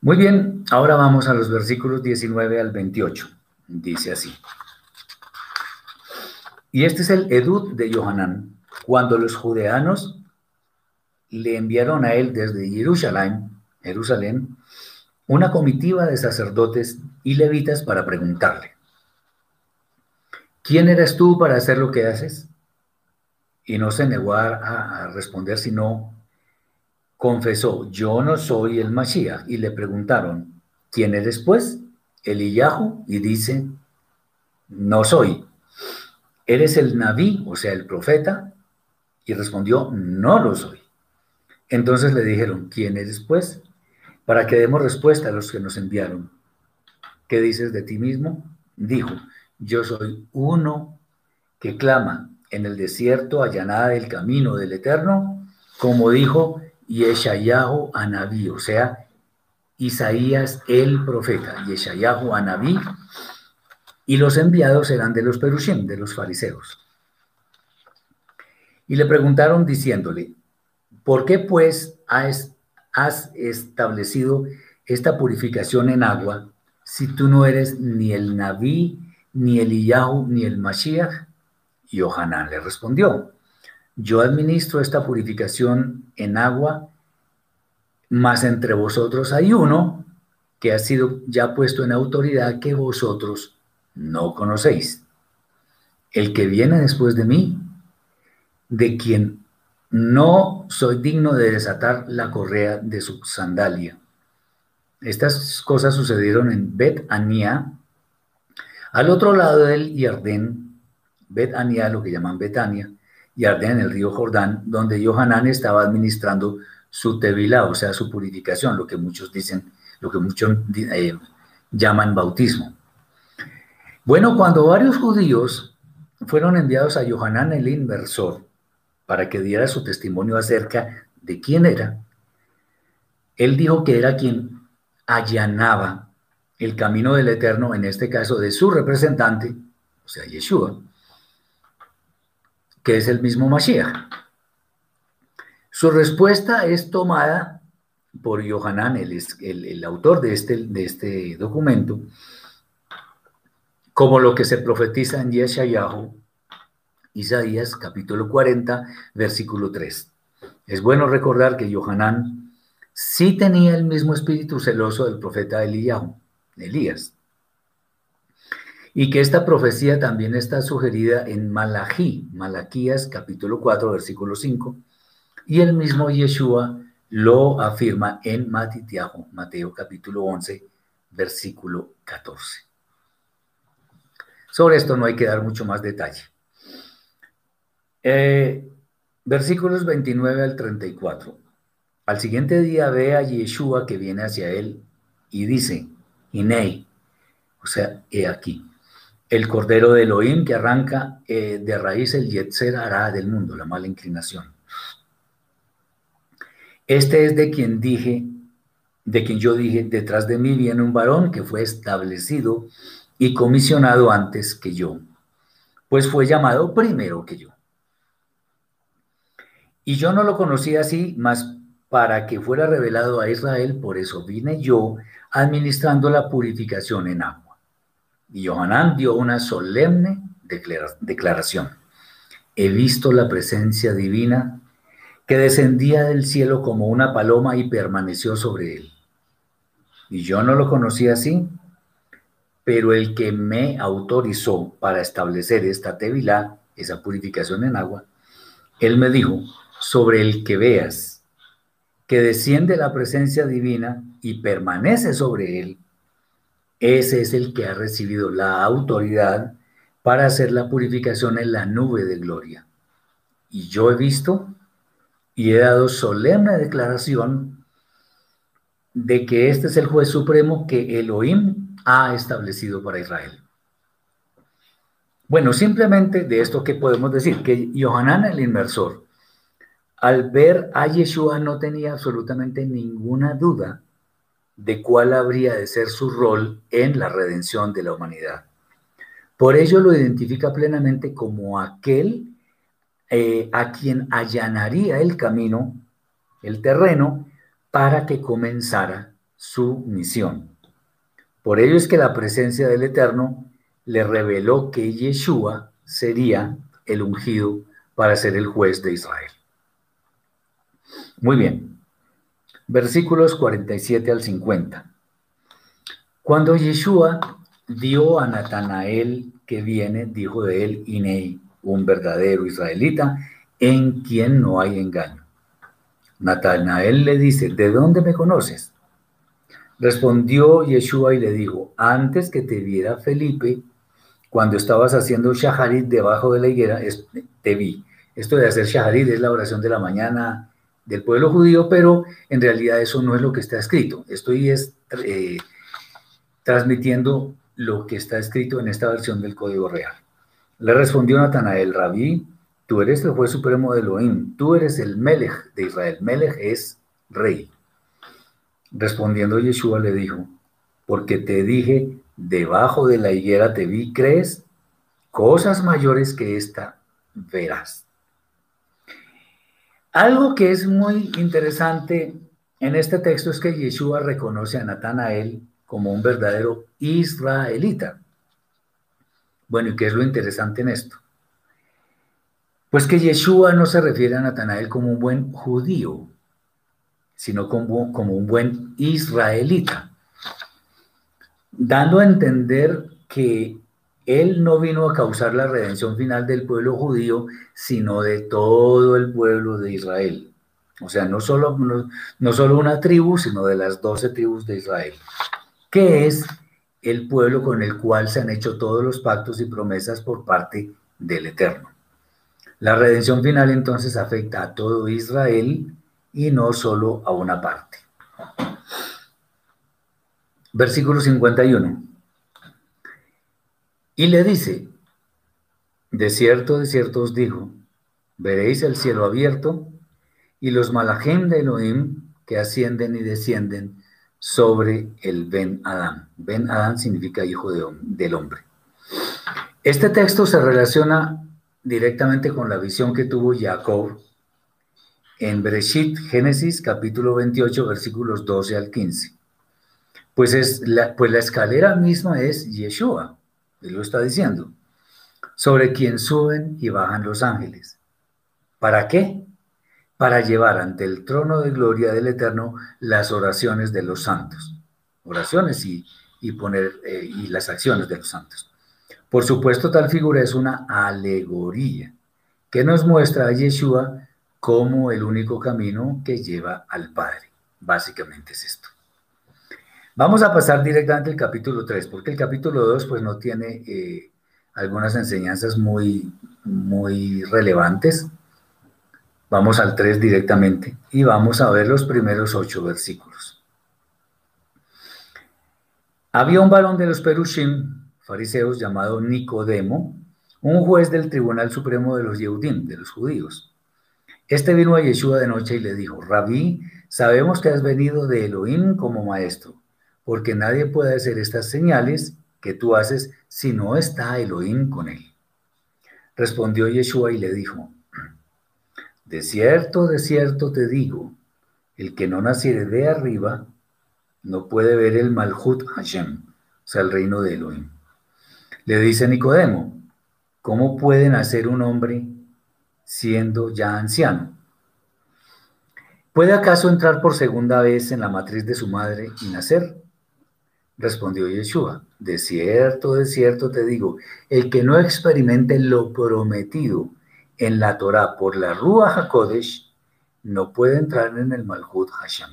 Muy bien, ahora vamos a los versículos 19 al 28. Dice así. Y este es el Edut de Yohanan. Cuando los judeanos le enviaron a él desde Jerusalén, Jerusalén, una comitiva de sacerdotes y levitas para preguntarle, ¿quién eres tú para hacer lo que haces? Y no se negó a, responder, sino confesó, yo no soy el Mashiach. Y le preguntaron, ¿quién eres pues? Eliyahu, y dice, no soy. ¿Eres el Naví, o sea, el profeta? Y respondió, no lo soy. Entonces le dijeron, ¿quién eres pues? Para que demos respuesta a los que nos enviaron. ¿Qué dices de ti mismo? Dijo, yo soy uno que clama en el desierto allanada el camino del Eterno, como dijo Yeshayahu Anabí, o sea, Isaías el profeta, Yeshayahu Anabí, y los enviados eran de los perushim, de los fariseos. Y le preguntaron diciéndole, ¿Por qué pues has, establecido esta purificación en agua si tú no eres ni el Naví, ni el Iyahu, ni el Mashiach? Y Ohanan le respondió, yo administro esta purificación en agua, mas entre vosotros hay uno que ha sido ya puesto en autoridad que vosotros no conocéis. El que viene después de mí, de quien no soy digno de desatar la correa de su sandalia. Estas cosas sucedieron en Bet Ania, al otro lado del Yardén, Bet Ania, lo que llaman Betania, Yardén, el río Jordán, donde Johanán estaba administrando su tevilá, o sea, su purificación, lo que muchos dicen, lo que muchos eh, llaman bautismo. Bueno, cuando varios judíos fueron enviados a Johanán el inversor, para que diera su testimonio acerca de quién era, él dijo que era quien allanaba el camino del Eterno, en este caso de su representante, o sea, Yeshua, que es el mismo Mashiach. Su respuesta es tomada por Yohanan, el, autor de este, de este documento, como lo que se profetiza en Yeshayahu Isaías capítulo 40, versículo 3. Es bueno recordar que Johanán sí tenía el mismo espíritu celoso del profeta Elías, y que esta profecía también está sugerida en Malají, Malaquías capítulo 4, versículo 5, Y el mismo Yeshua lo afirma en Matitiajo, Mateo capítulo 11, versículo 14. Sobre esto no hay que dar mucho más detalle. Eh, versículos 29 al 34. Al siguiente día ve a Yeshua que viene hacia él y dice, Inei, o sea, he aquí, el cordero de Elohim que arranca eh, de raíz el Yetzer hará del mundo, la mala inclinación. Este es de quien dije, de quien yo dije, detrás de mí viene un varón que fue establecido y comisionado antes que yo, pues fue llamado primero que yo. Y yo no lo conocía así, más para que fuera revelado a Israel, por eso vine yo administrando la purificación en agua. Y Johanán dio una solemne declaración. He visto la presencia divina que descendía del cielo como una paloma y permaneció sobre él. Y yo no lo conocía así, pero el que me autorizó para establecer esta tevilá, esa purificación en agua, él me dijo, sobre el que veas que desciende la presencia divina y permanece sobre él, ese es el que ha recibido la autoridad para hacer la purificación en la nube de gloria. Y yo he visto y he dado solemne declaración de que este es el juez supremo que Elohim ha establecido para Israel. Bueno, simplemente de esto que podemos decir, que Yohanan el inmersor, al ver a Yeshua no tenía absolutamente ninguna duda de cuál habría de ser su rol en la redención de la humanidad. Por ello lo identifica plenamente como aquel eh, a quien allanaría el camino, el terreno, para que comenzara su misión. Por ello es que la presencia del Eterno le reveló que Yeshua sería el ungido para ser el juez de Israel. Muy bien. Versículos 47 al 50. Cuando Yeshua dio a Natanael que viene, dijo de él, Inei, un verdadero israelita en quien no hay engaño. Natanael le dice, ¿de dónde me conoces? Respondió Yeshua y le dijo, antes que te viera Felipe, cuando estabas haciendo shaharit debajo de la higuera, te vi. Esto de hacer shaharit es la oración de la mañana del pueblo judío, pero en realidad eso no es lo que está escrito. Estoy es, eh, transmitiendo lo que está escrito en esta versión del Código Real. Le respondió Natanael, Rabí, tú eres el juez supremo de Elohim, tú eres el Melech de Israel. Melech es rey. Respondiendo Yeshua le dijo, porque te dije, debajo de la higuera te vi, ¿crees? Cosas mayores que esta verás. Algo que es muy interesante en este texto es que Yeshua reconoce a Natanael como un verdadero israelita. Bueno, ¿y qué es lo interesante en esto? Pues que Yeshua no se refiere a Natanael como un buen judío, sino como, como un buen israelita, dando a entender que él no vino a causar la redención final del pueblo judío, sino de todo el pueblo de Israel. O sea, no solo, no, no solo una tribu, sino de las doce tribus de Israel. ¿Qué es el pueblo con el cual se han hecho todos los pactos y promesas por parte del Eterno. La redención final entonces afecta a todo Israel y no solo a una parte. Versículo 51. Y le dice, de cierto, de cierto os digo, veréis el cielo abierto y los malajem de Elohim que ascienden y descienden sobre el Ben Adán. Ben Adán significa hijo del hombre. Este texto se relaciona directamente con la visión que tuvo Jacob en Bereshit, Génesis capítulo 28, versículos 12 al 15. Pues, es la, pues la escalera misma es Yeshua, él lo está diciendo, sobre quien suben y bajan los ángeles. ¿Para qué? para llevar ante el trono de gloria del Eterno las oraciones de los santos. Oraciones y, poner eh, y las acciones de los santos. Por supuesto, tal figura es una alegoría que nos muestra a Yeshua como el único camino que lleva al Padre. Básicamente es esto. Vamos a pasar directamente al capítulo 3, porque el capítulo 2 pues no tiene eh, algunas enseñanzas muy, muy relevantes. Vamos al 3 directamente y vamos a ver los primeros ocho versículos. Había un varón de los Perushim, fariseos, llamado Nicodemo, un juez del Tribunal Supremo de los Yehudim, de los judíos. Este vino a Yeshua de noche y le dijo, Rabí, sabemos que has venido de Elohim como maestro, porque nadie puede hacer estas señales que tú haces si no está Elohim con él. Respondió Yeshua y le dijo, de cierto, de cierto te digo, el que no naciere de arriba no puede ver el Malhut Hashem, o sea, el reino de Elohim. Le dice Nicodemo, ¿Cómo puede nacer un hombre siendo ya anciano? ¿Puede acaso entrar por segunda vez en la matriz de su madre y nacer? Respondió Yeshua, de cierto, de cierto te digo, el que no experimente lo prometido en la Torah por la Ruach HaKodesh, no puede entrar en el Malhut Hashem.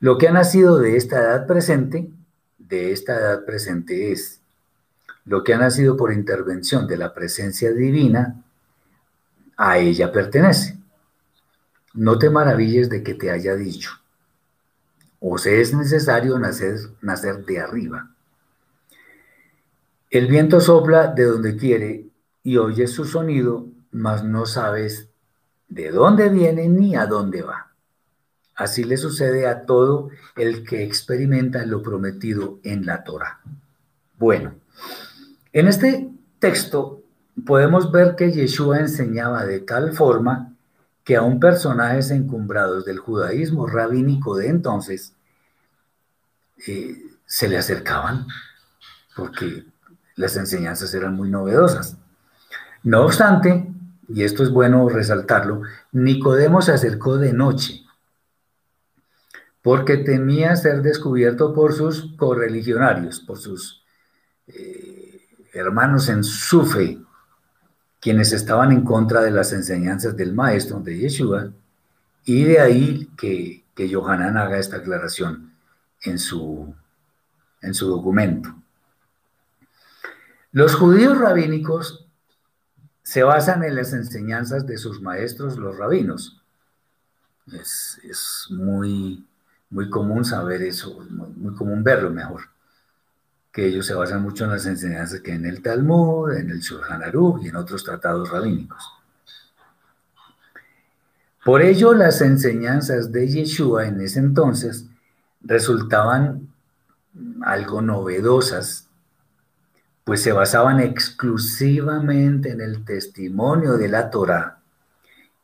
Lo que ha nacido de esta edad presente, de esta edad presente es lo que ha nacido por intervención de la presencia divina, a ella pertenece. No te maravilles de que te haya dicho, o se es necesario nacer, nacer de arriba. El viento sopla de donde quiere y oyes su sonido, mas no sabes de dónde viene ni a dónde va. Así le sucede a todo el que experimenta lo prometido en la Torah. Bueno, en este texto podemos ver que Yeshua enseñaba de tal forma que aún personajes encumbrados del judaísmo rabínico de entonces eh, se le acercaban porque las enseñanzas eran muy novedosas. No obstante, y esto es bueno resaltarlo, Nicodemo se acercó de noche porque temía ser descubierto por sus correligionarios, por sus eh, hermanos en su fe, quienes estaban en contra de las enseñanzas del maestro de Yeshua, y de ahí que, que haga esta aclaración en su, en su documento. Los judíos rabínicos se basan en las enseñanzas de sus maestros, los rabinos. Es, es muy, muy común saber eso, muy común verlo mejor que ellos se basan mucho en las enseñanzas que en el Talmud, en el Shulchan Aruch y en otros tratados rabínicos. Por ello, las enseñanzas de Yeshua en ese entonces resultaban algo novedosas, pues se basaban exclusivamente en el testimonio de la Torah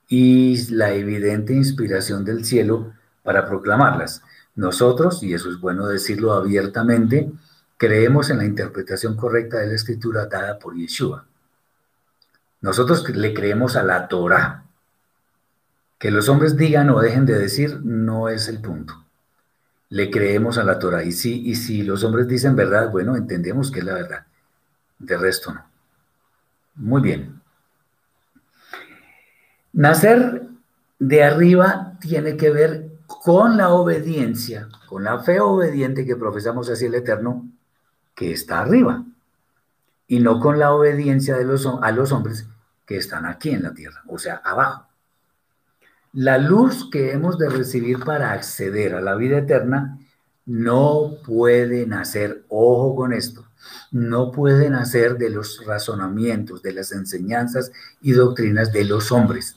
y la evidente inspiración del cielo para proclamarlas. Nosotros, y eso es bueno decirlo abiertamente, creemos en la interpretación correcta de la escritura dada por Yeshua. Nosotros le creemos a la Torah. Que los hombres digan o dejen de decir no es el punto. Le creemos a la Torah. Y si, y si los hombres dicen verdad, bueno, entendemos que es la verdad. De resto no. Muy bien. Nacer de arriba tiene que ver con la obediencia, con la fe obediente que profesamos hacia el Eterno que está arriba y no con la obediencia de los, a los hombres que están aquí en la tierra, o sea, abajo. La luz que hemos de recibir para acceder a la vida eterna no puede nacer, ojo con esto, no puede nacer de los razonamientos, de las enseñanzas y doctrinas de los hombres.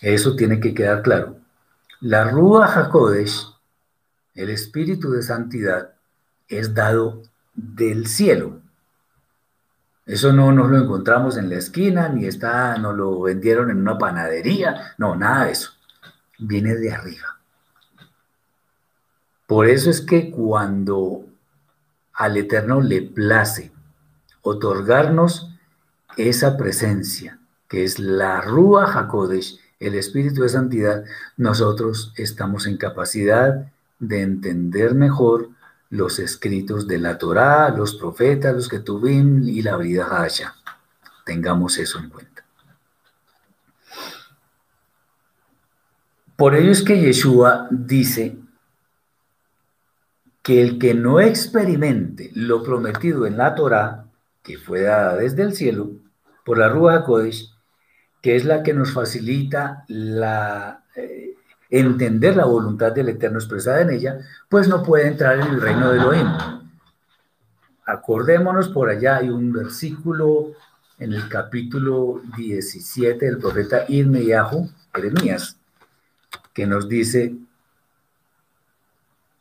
Eso tiene que quedar claro. La Rúa HaKodesh, el espíritu de santidad, es dado del cielo. Eso no nos lo encontramos en la esquina, ni está, nos lo vendieron en una panadería, no, nada de eso. Viene de arriba. Por eso es que cuando al Eterno le place otorgarnos esa presencia, que es la Rúa Hakodesh, el Espíritu de Santidad, nosotros estamos en capacidad de entender mejor los escritos de la Torá, los profetas, los que tuvimos y la vida Hasha. Tengamos eso en cuenta. Por ello es que Yeshua dice que el que no experimente lo prometido en la Torá, que fue dada desde el cielo, por la Rúa Kodesh, que es la que nos facilita la, eh, entender la voluntad del Eterno expresada en ella, pues no puede entrar en el reino de Elohim. Acordémonos, por allá hay un versículo en el capítulo 17 del profeta Irmeyahu, Jeremías, que nos dice,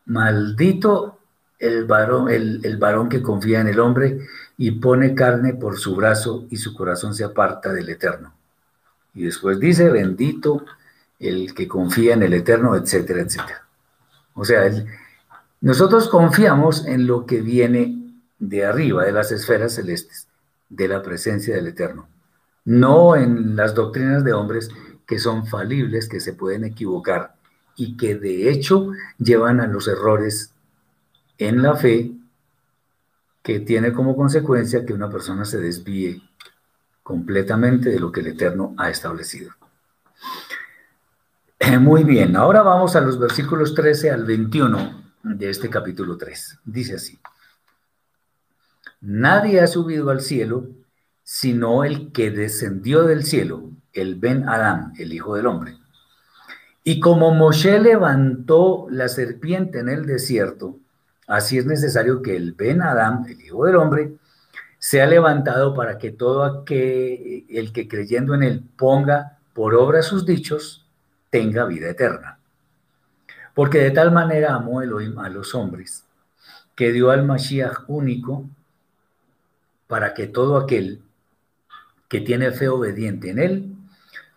maldito el varón, el, varón que confía en el hombre y pone carne por su brazo y su corazón se aparta del Eterno. Y después dice, bendito el que confía en el Eterno, etcétera, etcétera. O sea, nosotros confiamos en lo que viene de arriba, de las esferas celestes, de la presencia del Eterno, no en las doctrinas de hombres que son falibles, que se pueden equivocar y que de hecho llevan a los errores en la fe que tiene como consecuencia que una persona se desvíe completamente de lo que el Eterno ha establecido. <clears throat> Muy bien, ahora vamos a los versículos 13 al 21 de este capítulo 3. Dice así. Nadie ha subido al cielo sino el que descendió del cielo, el Ben Adán, el Hijo del Hombre. Y como Moshe levantó la serpiente en el desierto, así es necesario que el Ben Adán, el Hijo del Hombre, sea levantado para que todo aquel, el que creyendo en él ponga por obra sus dichos, tenga vida eterna. Porque de tal manera amó Elohim a los hombres, que dio al Mashiach único para que todo aquel que tiene fe obediente en él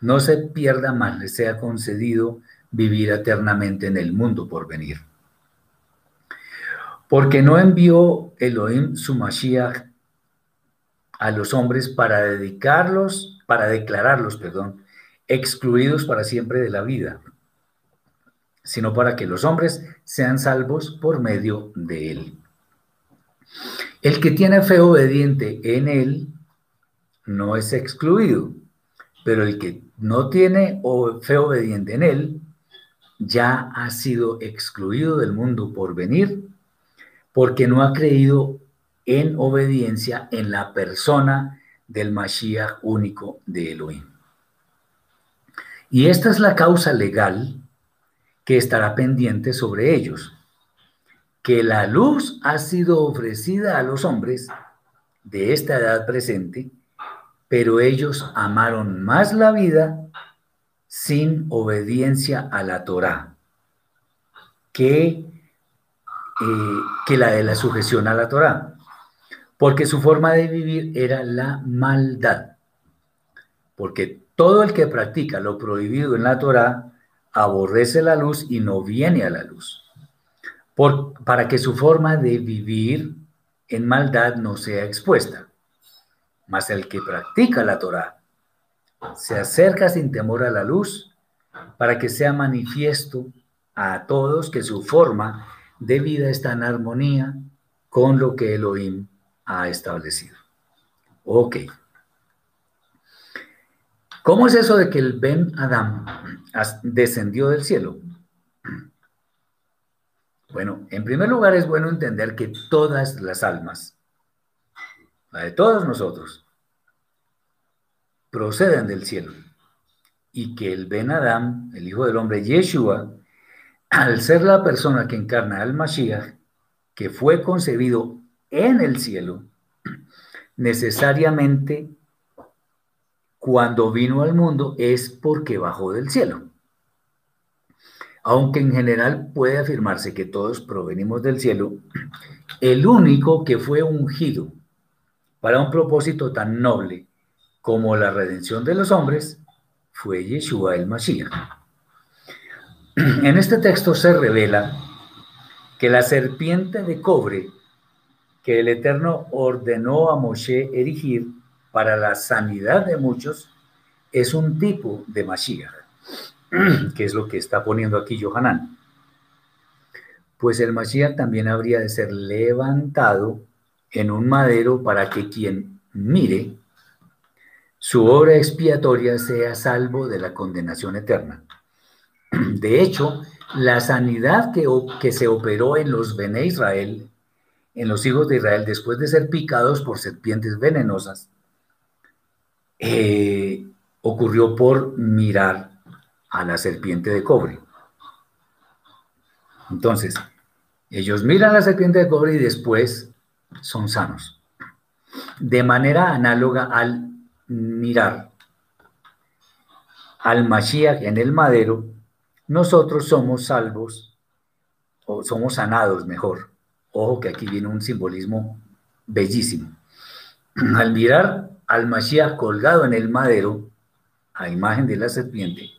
no se pierda más, le sea concedido vivir eternamente en el mundo por venir. Porque no envió Elohim su Mashiach a los hombres para dedicarlos, para declararlos, perdón, excluidos para siempre de la vida, sino para que los hombres sean salvos por medio de él. El que tiene fe obediente en él no es excluido, pero el que no tiene fe obediente en él ya ha sido excluido del mundo por venir porque no ha creído en obediencia en la persona del Mashiach único de Elohim. Y esta es la causa legal que estará pendiente sobre ellos, que la luz ha sido ofrecida a los hombres de esta edad presente, pero ellos amaron más la vida sin obediencia a la Torá que, eh, que la de la sujeción a la Torá, porque su forma de vivir era la maldad, porque todo el que practica lo prohibido en la Torá aborrece la luz y no viene a la luz para que su forma de vivir en maldad no sea expuesta. Mas el que practica la Torah se acerca sin temor a la luz para que sea manifiesto a todos que su forma de vida está en armonía con lo que Elohim ha establecido. Ok. ¿Cómo es eso de que el Ben Adam descendió del cielo? Bueno, en primer lugar es bueno entender que todas las almas, la de todos nosotros, proceden del cielo y que el Ben Adam, el Hijo del Hombre Yeshua, al ser la persona que encarna al Mashiach, que fue concebido en el cielo, necesariamente cuando vino al mundo es porque bajó del cielo. Aunque en general puede afirmarse que todos provenimos del cielo, el único que fue ungido para un propósito tan noble como la redención de los hombres fue Yeshua el Mashiach. En este texto se revela que la serpiente de cobre que el Eterno ordenó a Moshe erigir para la sanidad de muchos es un tipo de Mashiach. <clears throat> que es lo que está poniendo aquí Johanan. Pues el Mashiach también habría de ser levantado en un madero para que quien mire su obra expiatoria sea salvo de la condenación eterna. <clears throat> De hecho, la sanidad que, que se operó en los Bene Israel, en los hijos de Israel, después de ser picados por serpientes venenosas, eh, ocurrió por mirar a la serpiente de cobre. Entonces, ellos miran a la serpiente de cobre y después son sanos. De manera análoga al mirar al Mashiach en el madero, nosotros somos salvos, o somos sanados mejor. Ojo que aquí viene un simbolismo bellísimo. Al mirar al Mashiach colgado en el madero, a imagen de la serpiente,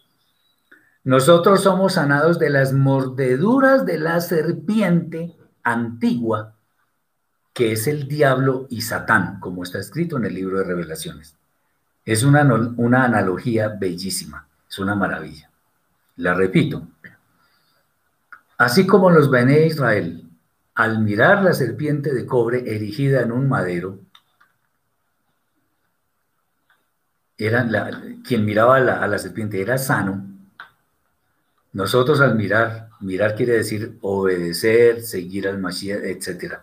nosotros somos sanados de las mordeduras de la serpiente antigua, que es el diablo y Satán, como está escrito en el libro de revelaciones. Es una, una analogía bellísima, es una maravilla. La repito. Así como los Bene Israel, al mirar la serpiente de cobre erigida en un madero, eran la, quien miraba a la, serpiente era sano. Nosotros al mirar, mirar quiere decir obedecer, seguir al Mashiach, etc.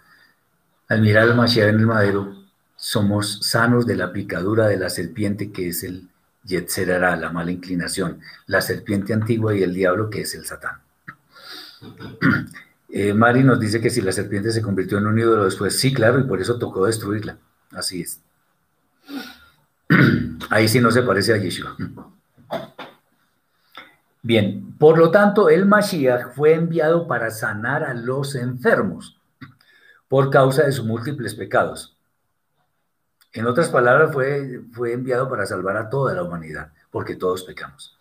Al mirar al Mashiach en el madero, somos sanos de la picadura de la serpiente que es el Yetzerara, la mala inclinación, la serpiente antigua y el diablo que es el Satán. <clears throat> Eh, Mari nos dice que si la serpiente se convirtió en un ídolo después, sí, claro, y por eso tocó destruirla. Así es. <clears throat> Ahí sí no se parece a Yeshua. Bien, por lo tanto, el Mashiach fue enviado para sanar a los enfermos por causa de sus múltiples pecados. En otras palabras, fue, fue enviado para salvar a toda la humanidad, porque todos pecamos.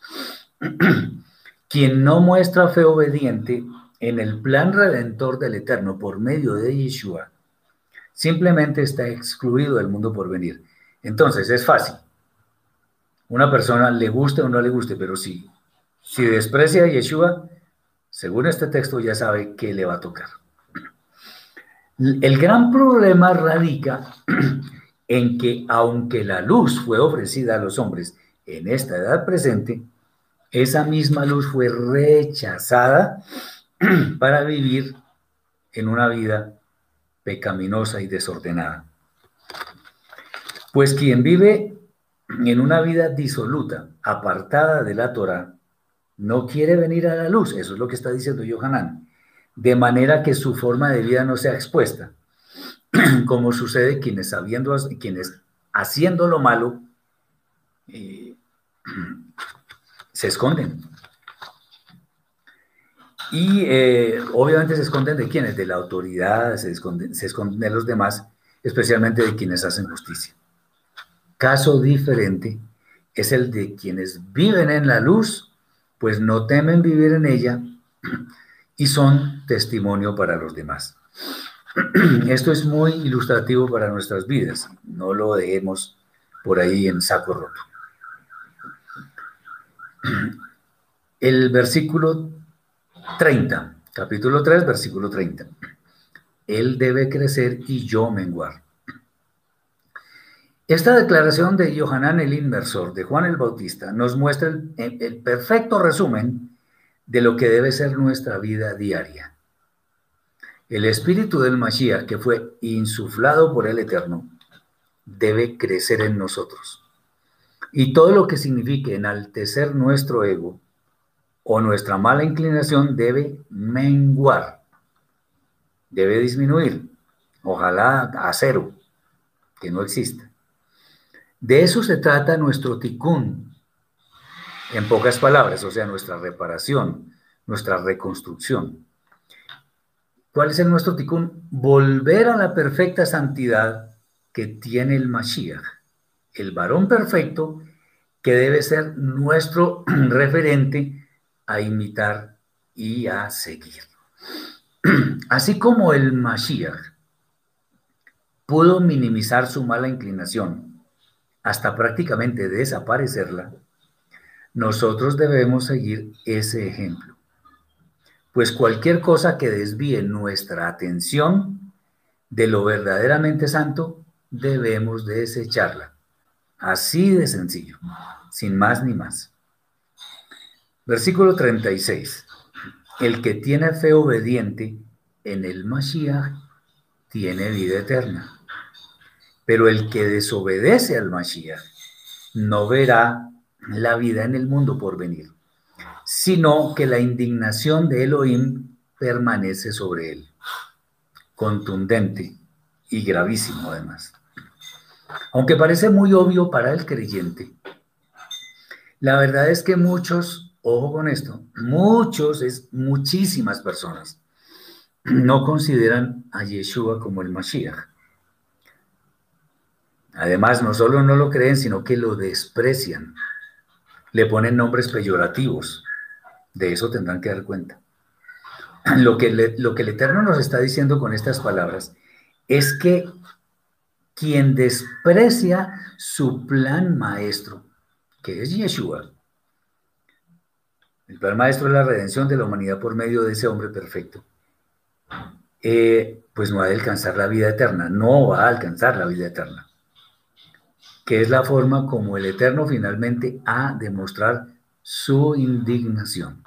<clears throat> Quien no muestra fe obediente en el plan redentor del Eterno por medio de Yeshua, simplemente está excluido del mundo por venir. Entonces, es fácil. Una persona le guste o no le guste, pero si, si desprecia a Yeshua, según este texto ya sabe qué le va a tocar. El gran problema radica <clears throat> en que aunque la luz fue ofrecida a los hombres en esta edad presente, esa misma luz fue rechazada <clears throat> para vivir en una vida pecaminosa y desordenada. Pues quien vive en una vida disoluta, apartada de la Torah, no quiere venir a la luz, eso es lo que está diciendo Yohanan, de manera que su forma de vida no sea expuesta. <clears throat> como sucede quienes, sabiendo, quienes haciendo lo malo eh, <clears throat> se esconden. Y eh, obviamente se esconden de quienes, de la autoridad, se esconden, se esconden de los demás, especialmente de quienes hacen justicia. Caso diferente es el de quienes viven en la luz, pues no temen vivir en ella y son testimonio para los demás. <clears throat> Esto es muy ilustrativo para nuestras vidas, no lo dejemos por ahí en saco roto. <clears throat> El versículo 30, capítulo 3, versículo 30. Él debe crecer y yo menguar. Esta declaración de Johanán el Inversor, de Juan el Bautista, nos muestra el, el perfecto resumen de lo que debe ser nuestra vida diaria. El espíritu del Mashiach, que fue insuflado por el Eterno, debe crecer en nosotros. Y todo lo que signifique enaltecer nuestro ego o nuestra mala inclinación debe menguar, debe disminuir, ojalá a cero, que no exista. De eso se trata nuestro tikkun, en pocas palabras, o sea, nuestra reparación, nuestra reconstrucción. ¿Cuál es el nuestro ticún? Volver a la perfecta santidad que tiene el Mashiach, el varón perfecto que debe ser nuestro <clears throat> referente a imitar y a seguir. <clears throat> Así como el Mashiach pudo minimizar su mala inclinación hasta prácticamente desaparecerla, nosotros debemos seguir ese ejemplo pues cualquier cosa que desvíe nuestra atención de lo verdaderamente santo, debemos desecharla. Así de sencillo, sin más ni más. Versículo 36. El que tiene fe obediente en el Mashiach tiene vida eterna. Pero el que desobedece al Mashiach no verá la vida en el mundo por venir, sino que la indignación de Elohim permanece sobre él. Contundente y gravísimo además. Aunque parece muy obvio para el creyente, la verdad es que muchos, ojo con esto, muchos, es muchísimas personas, no consideran a Yeshua como el Mashiach. Además, no solo no lo creen, sino que lo desprecian. Le ponen nombres peyorativos. De eso tendrán que dar cuenta. <clears throat> Lo que, lo que el Eterno nos está diciendo con estas palabras es que quien desprecia su plan maestro, que es Yeshua, el plan maestro es la redención de la humanidad por medio de ese hombre perfecto, eh, pues no va a alcanzar la vida eterna, no va a alcanzar la vida eterna, que es la forma como el Eterno finalmente ha de mostrar su indignación.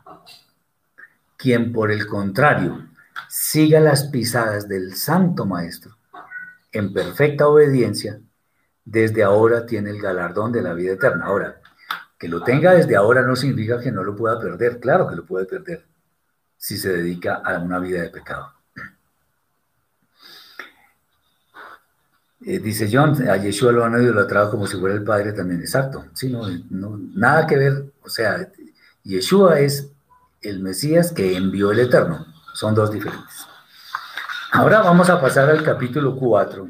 Quien por el contrario siga las pisadas del Santo Maestro en perfecta obediencia, desde ahora tiene el galardón de la vida eterna. Ahora, que lo tenga desde ahora no significa que no lo pueda perder, claro que lo puede perder si se dedica a una vida de pecado. Eh, dice John, a Yeshua lo han idolatrado como si fuera el Padre también, exacto. Sí, no, no, nada que ver, o sea, Yeshua es el Mesías que envió el Eterno, son dos diferentes. Ahora vamos a pasar al capítulo 4,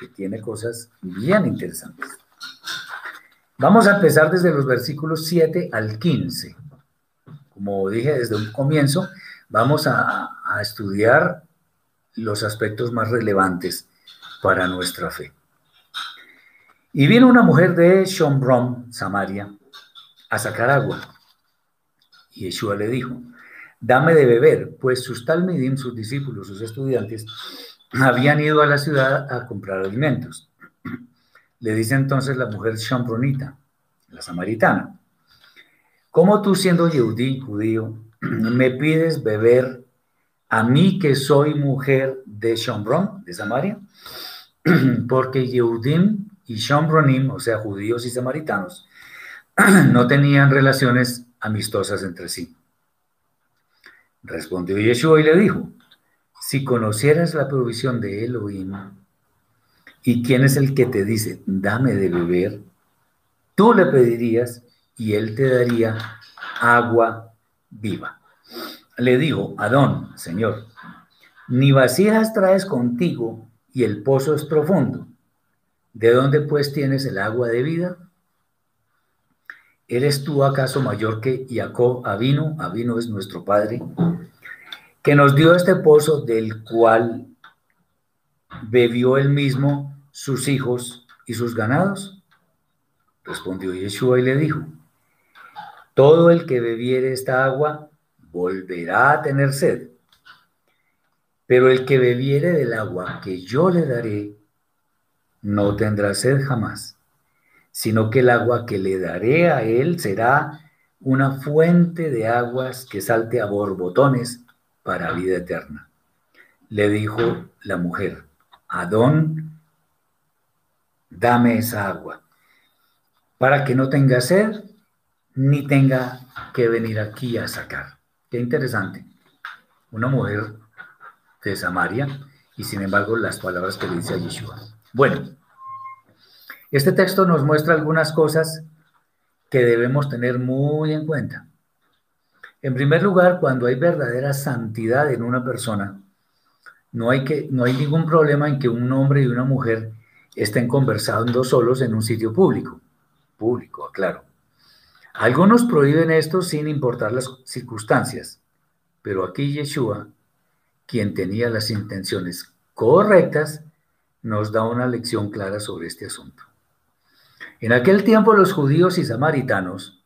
que tiene cosas bien interesantes. Vamos a empezar desde los versículos 7 al 15. Como dije desde un comienzo, vamos a, estudiar los aspectos más relevantes para nuestra fe. Y vino una mujer de Shombrom, Samaria, a sacar agua. Y Yeshua le dijo, dame de beber, pues sus talmidim, sus discípulos, sus estudiantes, habían ido a la ciudad a comprar alimentos. Le dice entonces la mujer Shambronita, la samaritana, ¿cómo tú siendo Yehudí, judío, me pides beber a mí que soy mujer de Shambron, de Samaria? <clears throat> Porque Yehudim y Shambronim, o sea, judíos y samaritanos, <clears throat> no tenían relaciones amistosas entre sí. Respondió Yeshua y le dijo, si conocieras la provisión de Elohim y quién es el que te dice, dame de beber, tú le pedirías y él te daría agua viva. Le dijo, Adón, Señor, ni vasijas traes contigo y el pozo es profundo. ¿De dónde pues tienes el agua de vida? ¿Eres tú acaso mayor que Jacob Avino? Avino es nuestro padre, que nos dio este pozo del cual bebió él mismo, sus hijos y sus ganados. Respondió Yeshua y le dijo, todo el que bebiere esta agua volverá a tener sed, pero el que bebiere del agua que yo le daré no tendrá sed jamás sino que el agua que le daré a él será una fuente de aguas que salte a borbotones para vida eterna. Le dijo la mujer, Adón, dame esa agua, para que no tenga sed ni tenga que venir aquí a sacar. Qué interesante. Una mujer de Samaria y sin embargo las palabras que dice Yeshua. Bueno, este texto nos muestra algunas cosas que debemos tener muy en cuenta. En primer lugar, cuando hay verdadera santidad en una persona, no hay, que, no hay ningún problema en que un hombre y una mujer estén conversando solos en un sitio público. Público, claro. Algunos prohíben esto sin importar las circunstancias, pero aquí Yeshua, quien tenía las intenciones correctas, nos da una lección clara sobre este asunto. En aquel tiempo los judíos y samaritanos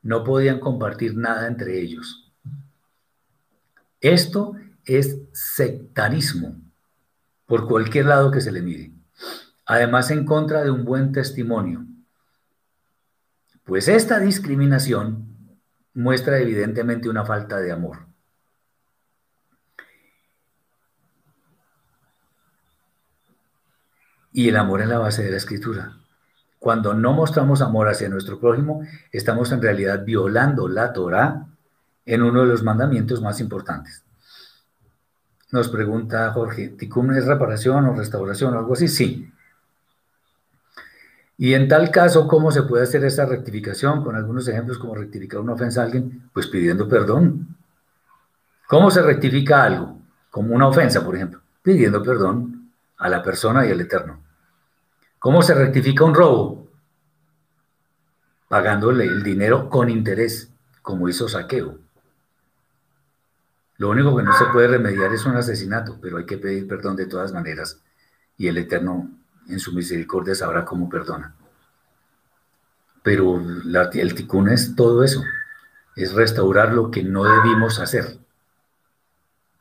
no podían compartir nada entre ellos. Esto es sectarismo por cualquier lado que se le mire. Además en contra de un buen testimonio. Pues esta discriminación muestra evidentemente una falta de amor. Y el amor es la base de la escritura. Cuando no mostramos amor hacia nuestro prójimo, estamos en realidad violando la Torah en uno de los mandamientos más importantes. Nos pregunta Jorge, ¿Tikum es reparación o restauración o algo así? Sí. Y en tal caso, ¿cómo se puede hacer esa rectificación? Con algunos ejemplos, como rectificar una ofensa a alguien, pues pidiendo perdón. ¿Cómo se rectifica algo? Como una ofensa, por ejemplo, pidiendo perdón a la persona y al Eterno. ¿Cómo se rectifica un robo? Pagándole el dinero con interés, como hizo Saqueo. Lo único que no se puede remediar es un asesinato, pero hay que pedir perdón de todas maneras. Y el Eterno, en su misericordia, sabrá cómo perdona. Pero el ticún es todo eso. Es restaurar lo que no debimos hacer.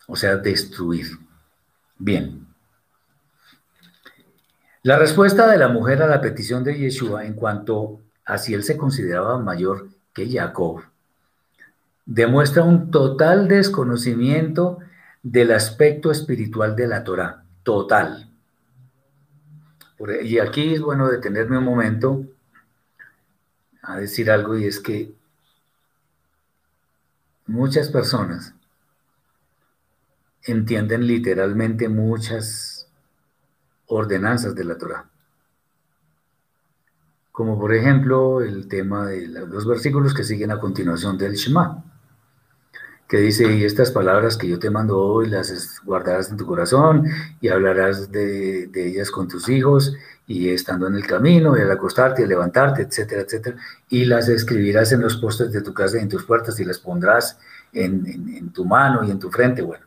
O sea, destruir. Bien. La respuesta de la mujer a la petición de Yeshua en cuanto a si él se consideraba mayor que Jacob demuestra un total desconocimiento del aspecto espiritual de la Torah, total. Y aquí es bueno detenerme un momento a decir algo y es que muchas personas entienden literalmente muchas ordenanzas de la Torah. Como por ejemplo el tema de los versículos que siguen a continuación del Shema que dice, y estas palabras que yo te mando hoy las guardarás en tu corazón y hablarás de, ellas con tus hijos y estando en el camino y al acostarte y al levantarte, etcétera, etcétera, y las escribirás en los postes de tu casa y en tus puertas y las pondrás en, en tu mano y en tu frente. Bueno,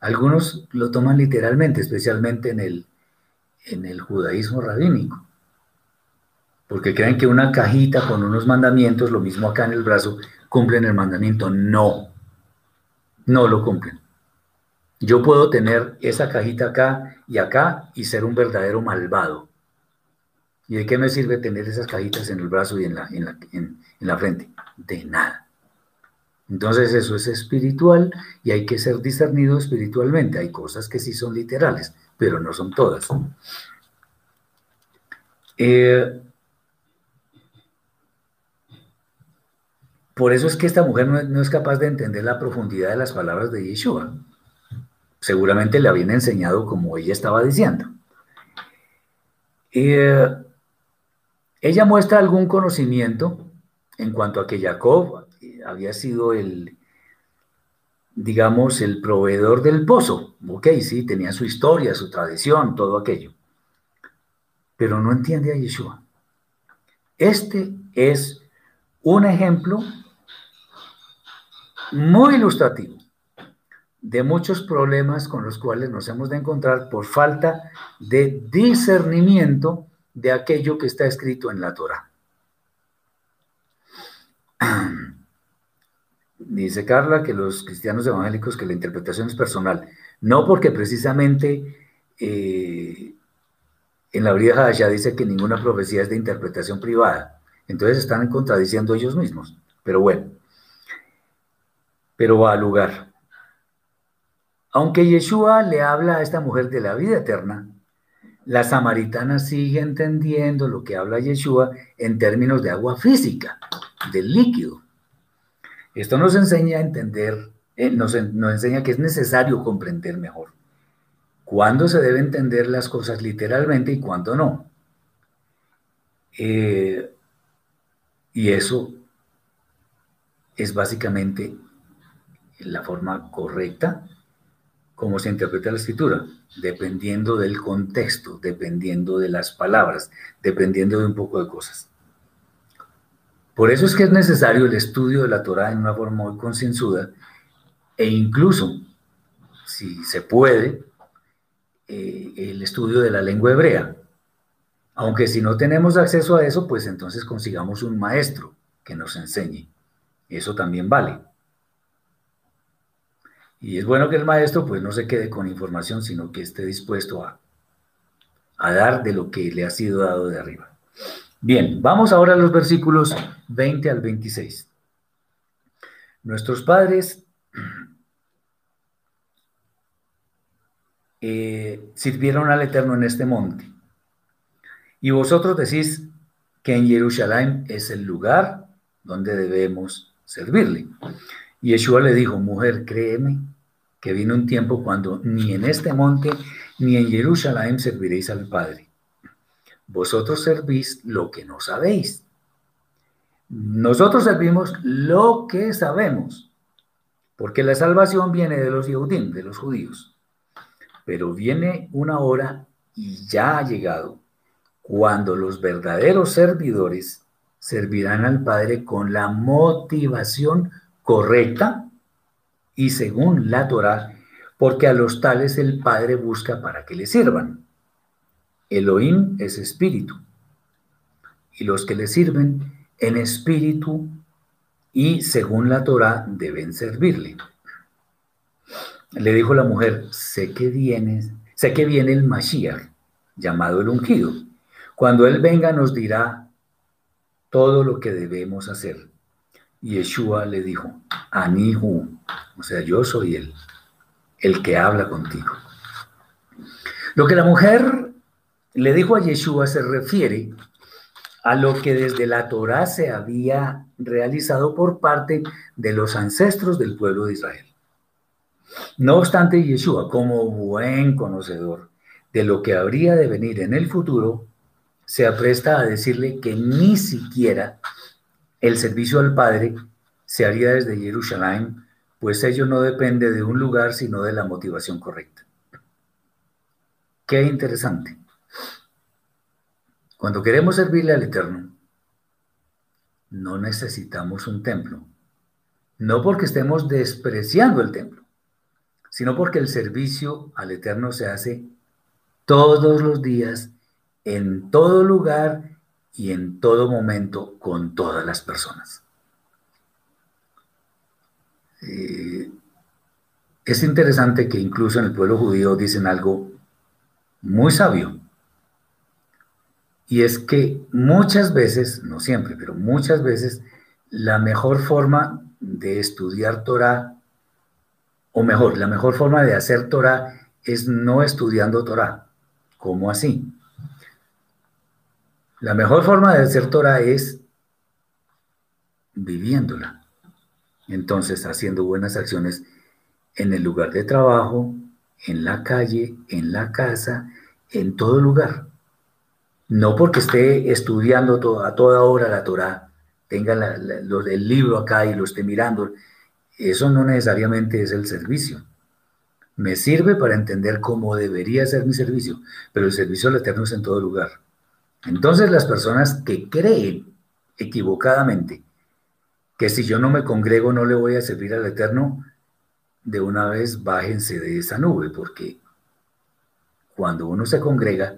algunos lo toman literalmente, especialmente en el, en el judaísmo rabínico, porque creen que una cajita con unos mandamientos, lo mismo acá en el brazo, cumplen el mandamiento. No, no lo cumplen. Yo puedo tener esa cajita acá y acá y ser un verdadero malvado. ¿Y de qué me sirve tener esas cajitas en el brazo y en la, en la, frente? De nada. Entonces eso es espiritual y hay que ser discernido espiritualmente. Hay cosas que sí son literales, pero no son todas. Eh, Por eso es que esta mujer no, es capaz de entender la profundidad de las palabras de Yeshua. Seguramente le habían enseñado como ella estaba diciendo. Eh, ella muestra algún conocimiento en cuanto a que Jacob había sido el, digamos, el proveedor del pozo. Ok, sí, tenía su historia, su tradición, todo aquello. Pero no entiende a Yeshua. Este es un ejemplo muy ilustrativo de muchos problemas con los cuales nos hemos de encontrar por falta de discernimiento de aquello que está escrito en la Torah. <clears throat> <clears throat> Dice Carla que los cristianos evangélicos que la interpretación es personal, no porque precisamente eh, en la Biblia ya dice que ninguna profecía es de interpretación privada, entonces están contradiciendo ellos mismos, pero bueno pero va al lugar. Aunque Yeshua le habla a esta mujer de la vida eterna, la samaritana sigue entendiendo lo que habla Yeshua en términos de agua física, del líquido. Esto nos enseña a entender, eh, nos, enseña que es necesario comprender mejor cuándo se debe entender las cosas literalmente y cuándo no. Eh, y eso es básicamente la forma correcta como se interpreta la escritura, dependiendo del contexto, dependiendo de las palabras, dependiendo de un poco de cosas. Por eso es que es necesario el estudio de la Torah en una forma muy concienzuda e incluso, si se puede, eh, el estudio de la lengua hebrea. Aunque si no tenemos acceso a eso, pues entonces consigamos un maestro que nos enseñe. Eso también vale. Y es bueno que el maestro pues no se quede con información, sino que esté dispuesto a, a dar de lo que le ha sido dado de arriba. Bien, vamos ahora a los versículos 20 al 26. Nuestros padres eh, sirvieron al Eterno en este monte. Y vosotros decís que en Jerusalén es el lugar donde debemos servirle. Y Yeshua le dijo, mujer, créeme que vino un tiempo cuando ni en este monte ni en Jerusalén serviréis al Padre. Vosotros servís lo que no sabéis. Nosotros servimos lo que sabemos, porque la salvación viene de los Yehudim, de los judíos. Pero viene una hora y ya ha llegado cuando los verdaderos servidores servirán al Padre con la motivación correcta y según la Torah, porque a los tales el Padre busca para que le sirvan. Elohim es espíritu, y los que le sirven en espíritu y según la Torah deben servirle. Le dijo la mujer, sé que viene, sé que viene el Mashiach, llamado el ungido. Cuando él venga nos dirá todo lo que debemos hacer. Y Yeshua le dijo, Anihu, o sea, yo soy él, el que habla contigo. Lo que la mujer le dijo a Yeshua se refiere a lo que desde la Torá se había realizado por parte de los ancestros del pueblo de Israel. No obstante, Yeshua, como buen conocedor de lo que habría de venir en el futuro, se apresta a decirle que ni siquiera el servicio al Padre se haría desde Jerusalén, pues ello no depende de un lugar, sino de la motivación correcta. Qué interesante. Cuando queremos servirle al Eterno, no necesitamos un templo. No porque estemos despreciando el templo, sino porque el servicio al Eterno se hace todos los días, en todo lugar y en todo momento con todas las personas. Eh, es interesante que incluso en el pueblo judío dicen algo muy sabio. Y es que muchas veces, no siempre, pero muchas veces, la mejor forma de estudiar Torah, o mejor, la mejor forma de hacer Torah es no estudiando Torah. ¿Cómo así? La mejor forma de hacer Torah es viviéndola. Entonces, haciendo buenas acciones en el lugar de trabajo, en la calle, en la casa, en todo lugar. No porque esté estudiando a toda hora la Torah, tenga el libro acá y lo esté mirando. Eso no necesariamente es el servicio. Me sirve para entender cómo debería ser mi servicio, pero el servicio al Eterno es en todo lugar. Entonces las personas que creen equivocadamente que si yo no me congrego no le voy a servir al Eterno, de una vez bájense de esa nube, porque cuando uno se congrega,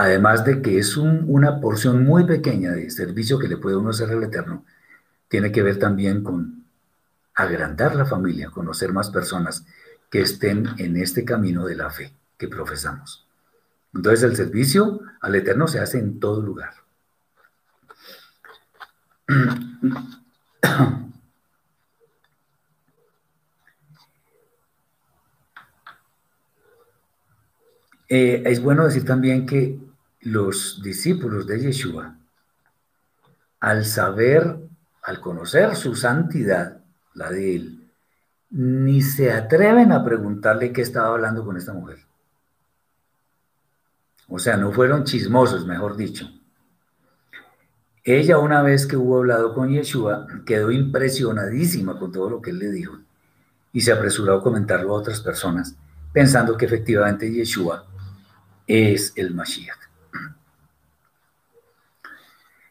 además de que es una porción muy pequeña de servicio que le puede uno hacer al Eterno, tiene que ver también con agrandar la familia, conocer más personas que estén en este camino de la fe que profesamos. Entonces el servicio al Eterno se hace en todo lugar. Eh, es bueno decir también que los discípulos de Yeshua, al saber, al conocer su santidad, la de él, ni se atreven a preguntarle qué estaba hablando con esta mujer. O sea, no fueron chismosos, mejor dicho. Ella una vez que hubo hablado con Yeshua, quedó impresionadísima con todo lo que él le dijo y se apresuró a comentarlo a otras personas, pensando que efectivamente Yeshua es el Mashiach.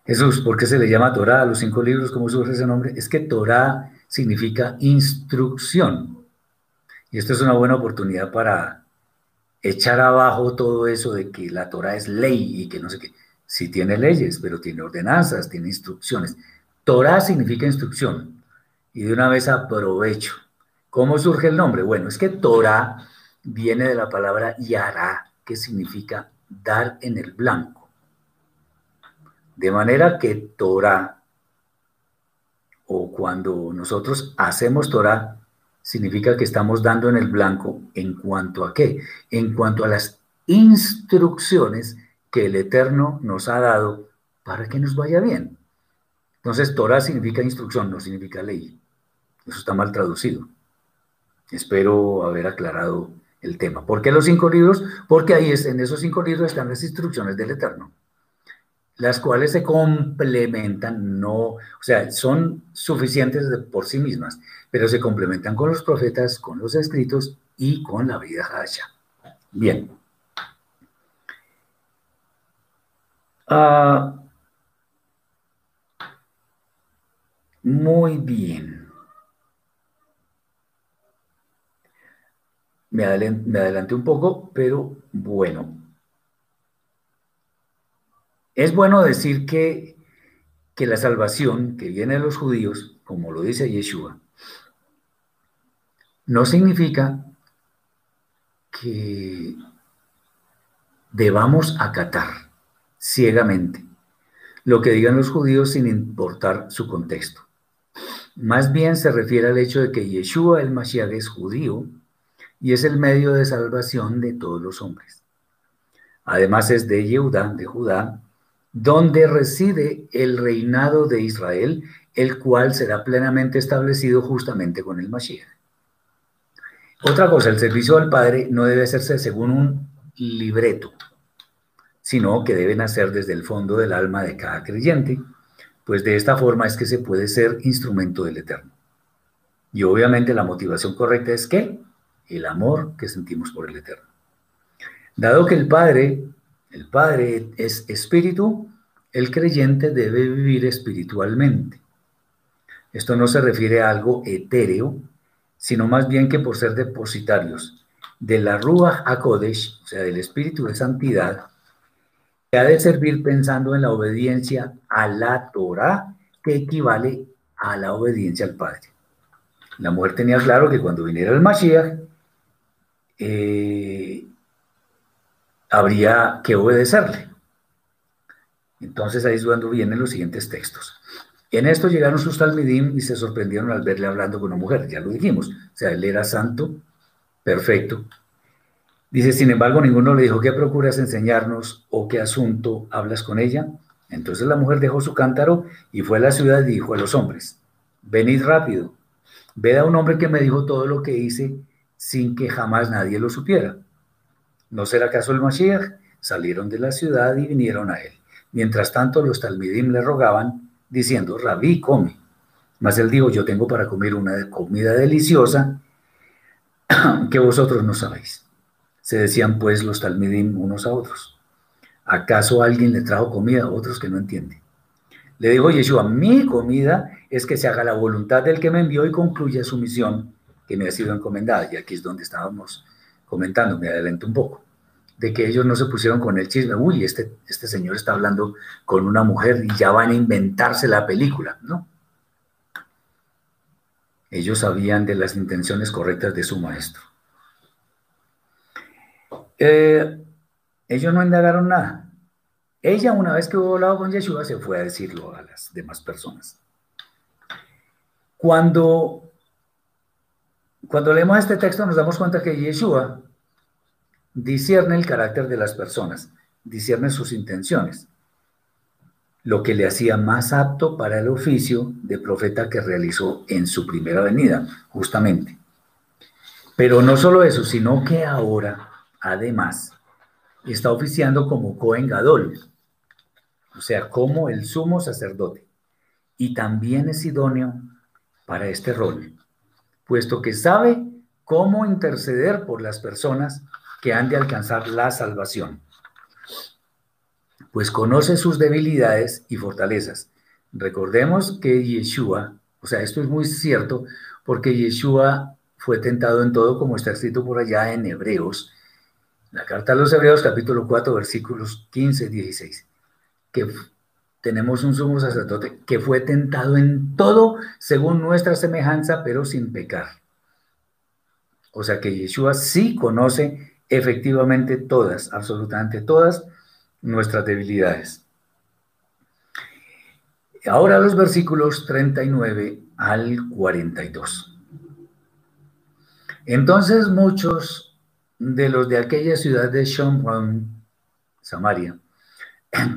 Jesús, ¿por qué se le llama Torah a los cinco libros? ¿Cómo surge ese nombre? Es que Torah significa instrucción. Y esto es una buena oportunidad para echar abajo todo eso de que la Torah es ley y que no sé qué. Sí tiene leyes, pero tiene ordenanzas, tiene instrucciones. Torah significa instrucción. Y de una vez aprovecho. ¿Cómo surge el nombre? Bueno, es que Torah viene de la palabra yara, que significa dar en el blanco. De manera que Torah o cuando nosotros hacemos Torah, significa que estamos dando en el blanco en cuanto a qué? En cuanto a las instrucciones que el Eterno nos ha dado para que nos vaya bien. Entonces, Torah significa instrucción, no significa ley. Eso está mal traducido. Espero haber aclarado el tema. ¿Por qué los cinco libros? Porque ahí es, en esos cinco libros están las instrucciones del Eterno, las cuales se complementan, no, o sea, son suficientes por sí mismas, pero se complementan con los profetas, con los escritos y con la vida Hasha. Bien. Ah, muy bien. Me adelanté, un poco, pero bueno. Es bueno decir que, que la salvación que viene de los judíos, como lo dice Yeshua, no significa que debamos acatar ciegamente lo que digan los judíos sin importar su contexto. Más bien se refiere al hecho de que Yeshua el Mashiach es judío y es el medio de salvación de todos los hombres. Además es de Yehuda, de Judá, donde reside el reinado de Israel, el cual será plenamente establecido justamente con el Mashiach. Otra cosa, el servicio al Padre no debe hacerse según un libreto, sino que debe nacer desde el fondo del alma de cada creyente, pues de esta forma es que se puede ser instrumento del Eterno. Y obviamente la motivación correcta es que el amor que sentimos por el Eterno. Dado que el Padre, el Padre es espíritu, el creyente debe vivir espiritualmente. Esto no se refiere a algo etéreo, sino más bien que por ser depositarios de la Ruach HaKodesh, o sea, del espíritu de santidad, que ha de servir pensando en la obediencia a la Torah, que equivale a la obediencia al Padre. La mujer tenía claro que cuando viniera el Mashiach, eh, habría que obedecerle. Entonces ahí es cuando vienen los siguientes textos. En esto llegaron sus talmidim y se sorprendieron al verle hablando con una mujer, ya lo dijimos. O sea, él era santo, perfecto. Dice, sin embargo, ninguno le dijo, ¿qué procuras enseñarnos o qué asunto hablas con ella? Entonces la mujer dejó su cántaro y fue a la ciudad y dijo a los hombres, venid rápido, ved a un hombre que me dijo todo lo que hice sin que jamás nadie lo supiera. ¿No será acaso el Mashiach? Salieron de la ciudad y vinieron a él. Mientras tanto, los talmidim le rogaban, diciendo, Rabí, come. Mas él dijo, yo tengo para comer una comida deliciosa <clears throat> que vosotros no sabéis. Se decían pues los talmidim unos a otros. ¿Acaso alguien le trajo comida a otros que no entienden? Le dijo Yeshua, mi comida es que se haga la voluntad del que me envió y concluya su misión que me ha sido encomendada, y aquí es donde estábamos comentando, me adelanto un poco, de que ellos no se pusieron con el chisme, uy, este, este señor está hablando con una mujer y ya van a inventarse la película, ¿no? Ellos sabían de las intenciones correctas de su maestro. Eh, ellos no indagaron nada. Ella, una vez que hubo hablado con Yeshua, se fue a decirlo a las demás personas. Cuando cuando leemos este texto nos damos cuenta que Yeshua discierne el carácter de las personas, discierne sus intenciones, lo que le hacía más apto para el oficio de profeta que realizó en su primera venida, justamente. Pero no solo eso, sino que ahora, además, está oficiando como Cohen Gadol, o sea, como el sumo sacerdote, y también es idóneo para este rol puesto que sabe cómo interceder por las personas que han de alcanzar la salvación, pues conoce sus debilidades y fortalezas. Recordemos que Yeshua, o sea, esto es muy cierto, porque Yeshua fue tentado en todo, como está escrito por allá en Hebreos, la carta a los Hebreos, capítulo 4, versículos 15 y 16, que tenemos un sumo sacerdote que fue tentado en todo según nuestra semejanza, pero sin pecar. O sea que Yeshua sí conoce efectivamente todas, absolutamente todas nuestras debilidades. Ahora los versículos 39 al 42. Entonces muchos de los de aquella ciudad de Shomron, Samaria,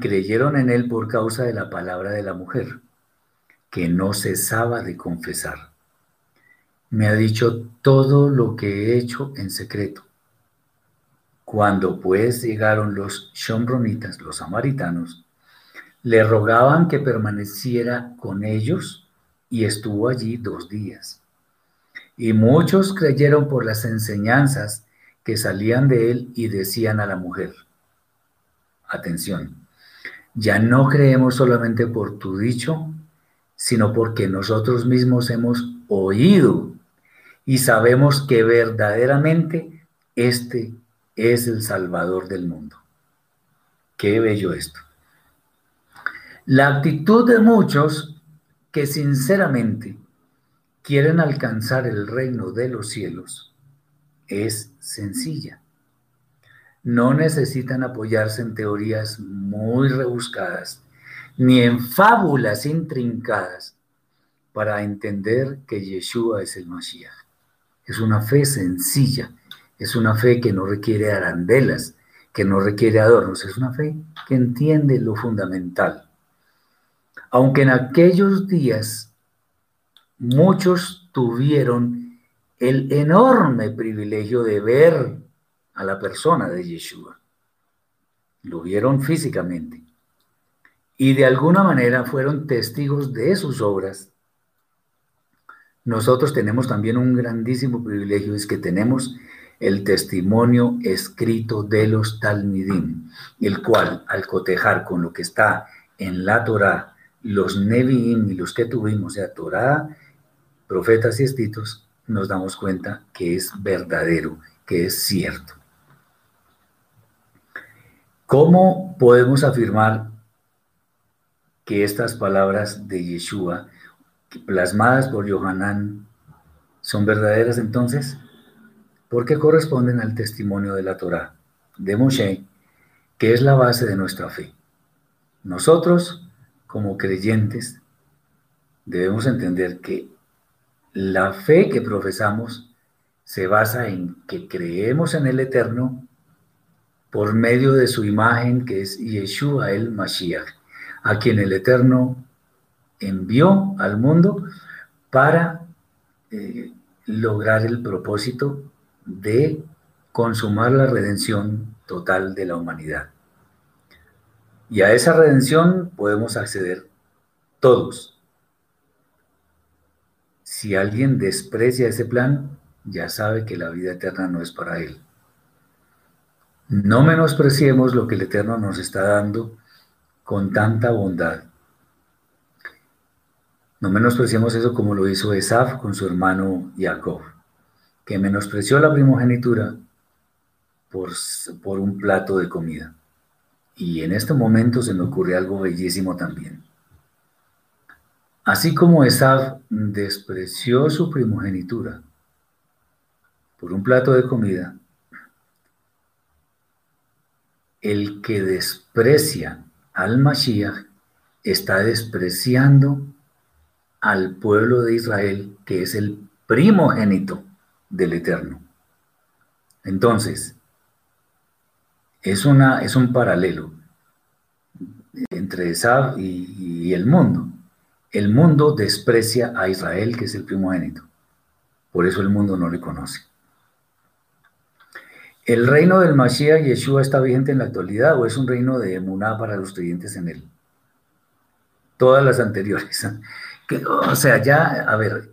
creyeron en él por causa de la palabra de la mujer, que no cesaba de confesar. Me ha dicho todo lo que he hecho en secreto. Cuando pues llegaron los shomronitas, los samaritanos, le rogaban que permaneciera con ellos y estuvo allí dos días. Y muchos creyeron por las enseñanzas que salían de él y decían a la mujer, atención, ya no creemos solamente por tu dicho, sino porque nosotros mismos hemos oído y sabemos que verdaderamente este es el Salvador del mundo. Qué bello esto. La actitud de muchos que sinceramente quieren alcanzar el reino de los cielos es sencilla. No necesitan apoyarse en teorías muy rebuscadas ni en fábulas intrincadas para entender que Yeshua es el Mashiach. Es una fe sencilla, es una fe que no requiere arandelas, que no requiere adornos, es una fe que entiende lo fundamental. Aunque en aquellos días muchos tuvieron el enorme privilegio de ver a la persona de Yeshua. Lo vieron físicamente. Y de alguna manera fueron testigos de sus obras. Nosotros tenemos también un grandísimo privilegio, es que tenemos el testimonio escrito de los Talmidim, el cual, al cotejar con lo que está en la Torah, los Nevi'im y los que tuvimos, o sea, Torah, profetas y escritos, nos damos cuenta que es verdadero, que es cierto. ¿Cómo podemos afirmar que estas palabras de Yeshua, plasmadas por Yohanan, son verdaderas entonces? Porque corresponden al testimonio de la Torah, de Moshe, que es la base de nuestra fe. Nosotros, como creyentes, debemos entender que la fe que profesamos se basa en que creemos en el Eterno por medio de su imagen que es Yeshua el Mashiach, a quien el Eterno envió al mundo para eh, lograr el propósito de consumar la redención total de la humanidad. Y a esa redención podemos acceder todos. Si alguien desprecia ese plan, ya sabe que la vida eterna no es para él. No menospreciemos lo que el Eterno nos está dando con tanta bondad. No menospreciemos eso como lo hizo Esaf con su hermano Jacob, que menospreció la primogenitura por, por un plato de comida. Y en este momento se me ocurre algo bellísimo también. Así como Esaf despreció su primogenitura por un plato de comida, el que desprecia al Mashiach está despreciando al pueblo de Israel, que es el primogénito del Eterno. Entonces, es, una, es un paralelo entre Esab y, y el mundo. El mundo desprecia a Israel, que es el primogénito. Por eso el mundo no le conoce. ¿El reino del Mashiach Yeshua está vigente en la actualidad o es un reino de emuná para los creyentes en él? Todas las anteriores. o sea, ya, a ver,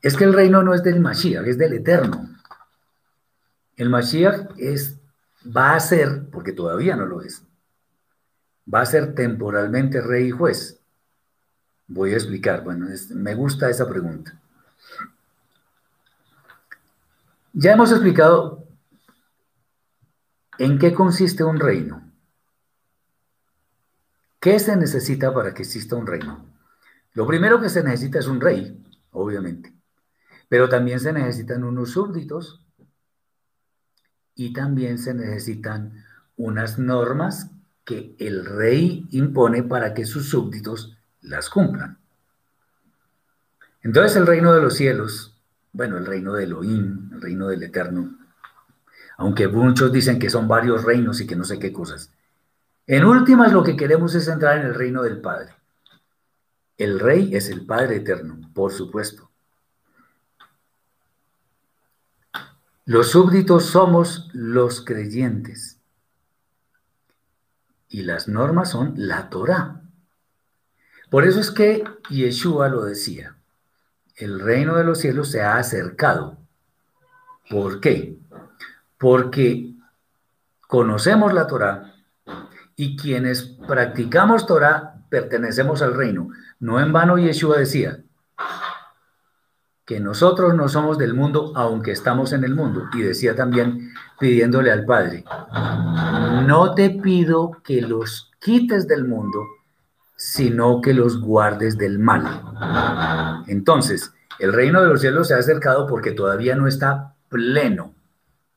es que el reino no es del Mashiach, es del Eterno. El Mashiach es, va a ser, porque todavía no lo es, va a ser temporalmente rey y juez. Voy a explicar, bueno, me gusta esa pregunta. Ya hemos explicado ¿En qué consiste un reino? ¿Qué se necesita para que exista un reino? Lo primero que se necesita es un rey, obviamente, pero también se necesitan unos súbditos y también se necesitan unas normas que el rey impone para que sus súbditos las cumplan. Entonces el reino de los cielos, bueno, el reino de Elohim, el reino del Eterno, aunque muchos dicen que son varios reinos y que no sé qué cosas. En últimas lo que queremos es entrar en el reino del Padre. El rey es el Padre eterno, por supuesto. Los súbditos somos los creyentes. Y las normas son la Torah. Por eso es que Yeshua lo decía el reino de los cielos se ha acercado. ¿Por qué? Porque conocemos la Torah y quienes practicamos Torah pertenecemos al reino. No en vano Yeshua decía que nosotros no somos del mundo aunque estamos en el mundo. Y decía también pidiéndole al Padre, no te pido que los quites del mundo, sino que los guardes del mal. Entonces, el reino de los cielos se ha acercado porque todavía no está pleno.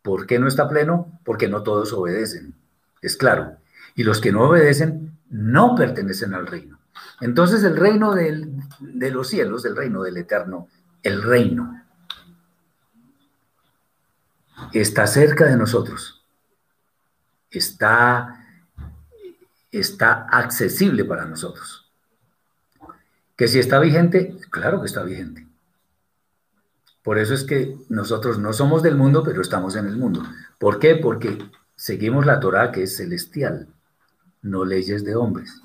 ¿Por qué no está pleno? Porque no todos obedecen. Es claro. Y los que no obedecen no pertenecen al reino. Entonces el reino de los cielos, el reino del eterno, el reino, está cerca de nosotros. Está está accesible para nosotros. Que si está vigente, claro que está vigente. Por eso es que nosotros no somos del mundo, pero estamos en el mundo. ¿Por qué? Porque seguimos la Torah que es celestial, no leyes de hombres.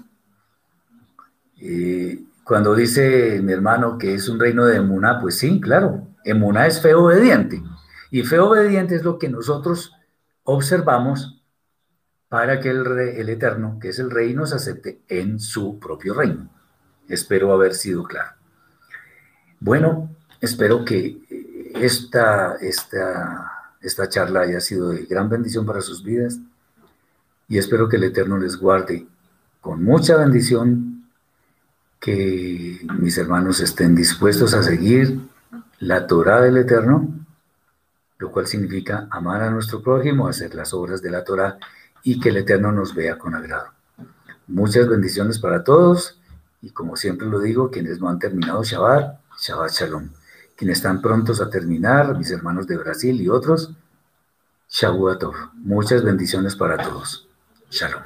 Eh, cuando dice mi hermano que es un reino de Emuná, pues sí, claro, Emuná es fe obediente. Y fe obediente es lo que nosotros observamos para que el, el Eterno, que es el Rey, nos acepte en su propio reino. Espero haber sido claro. Bueno, espero que esta, esta, esta charla haya sido de gran bendición para sus vidas y espero que el Eterno les guarde con mucha bendición, que mis hermanos estén dispuestos a seguir la Torah del Eterno, lo cual significa amar a nuestro prójimo, hacer las obras de la Torah y que el Eterno nos vea con agrado. Muchas bendiciones para todos y como siempre lo digo, quienes no han terminado Shabbat, Shabbat Shalom. Quienes están prontos a terminar, mis hermanos de Brasil y otros, Shavuatov. Muchas bendiciones para todos. Shalom.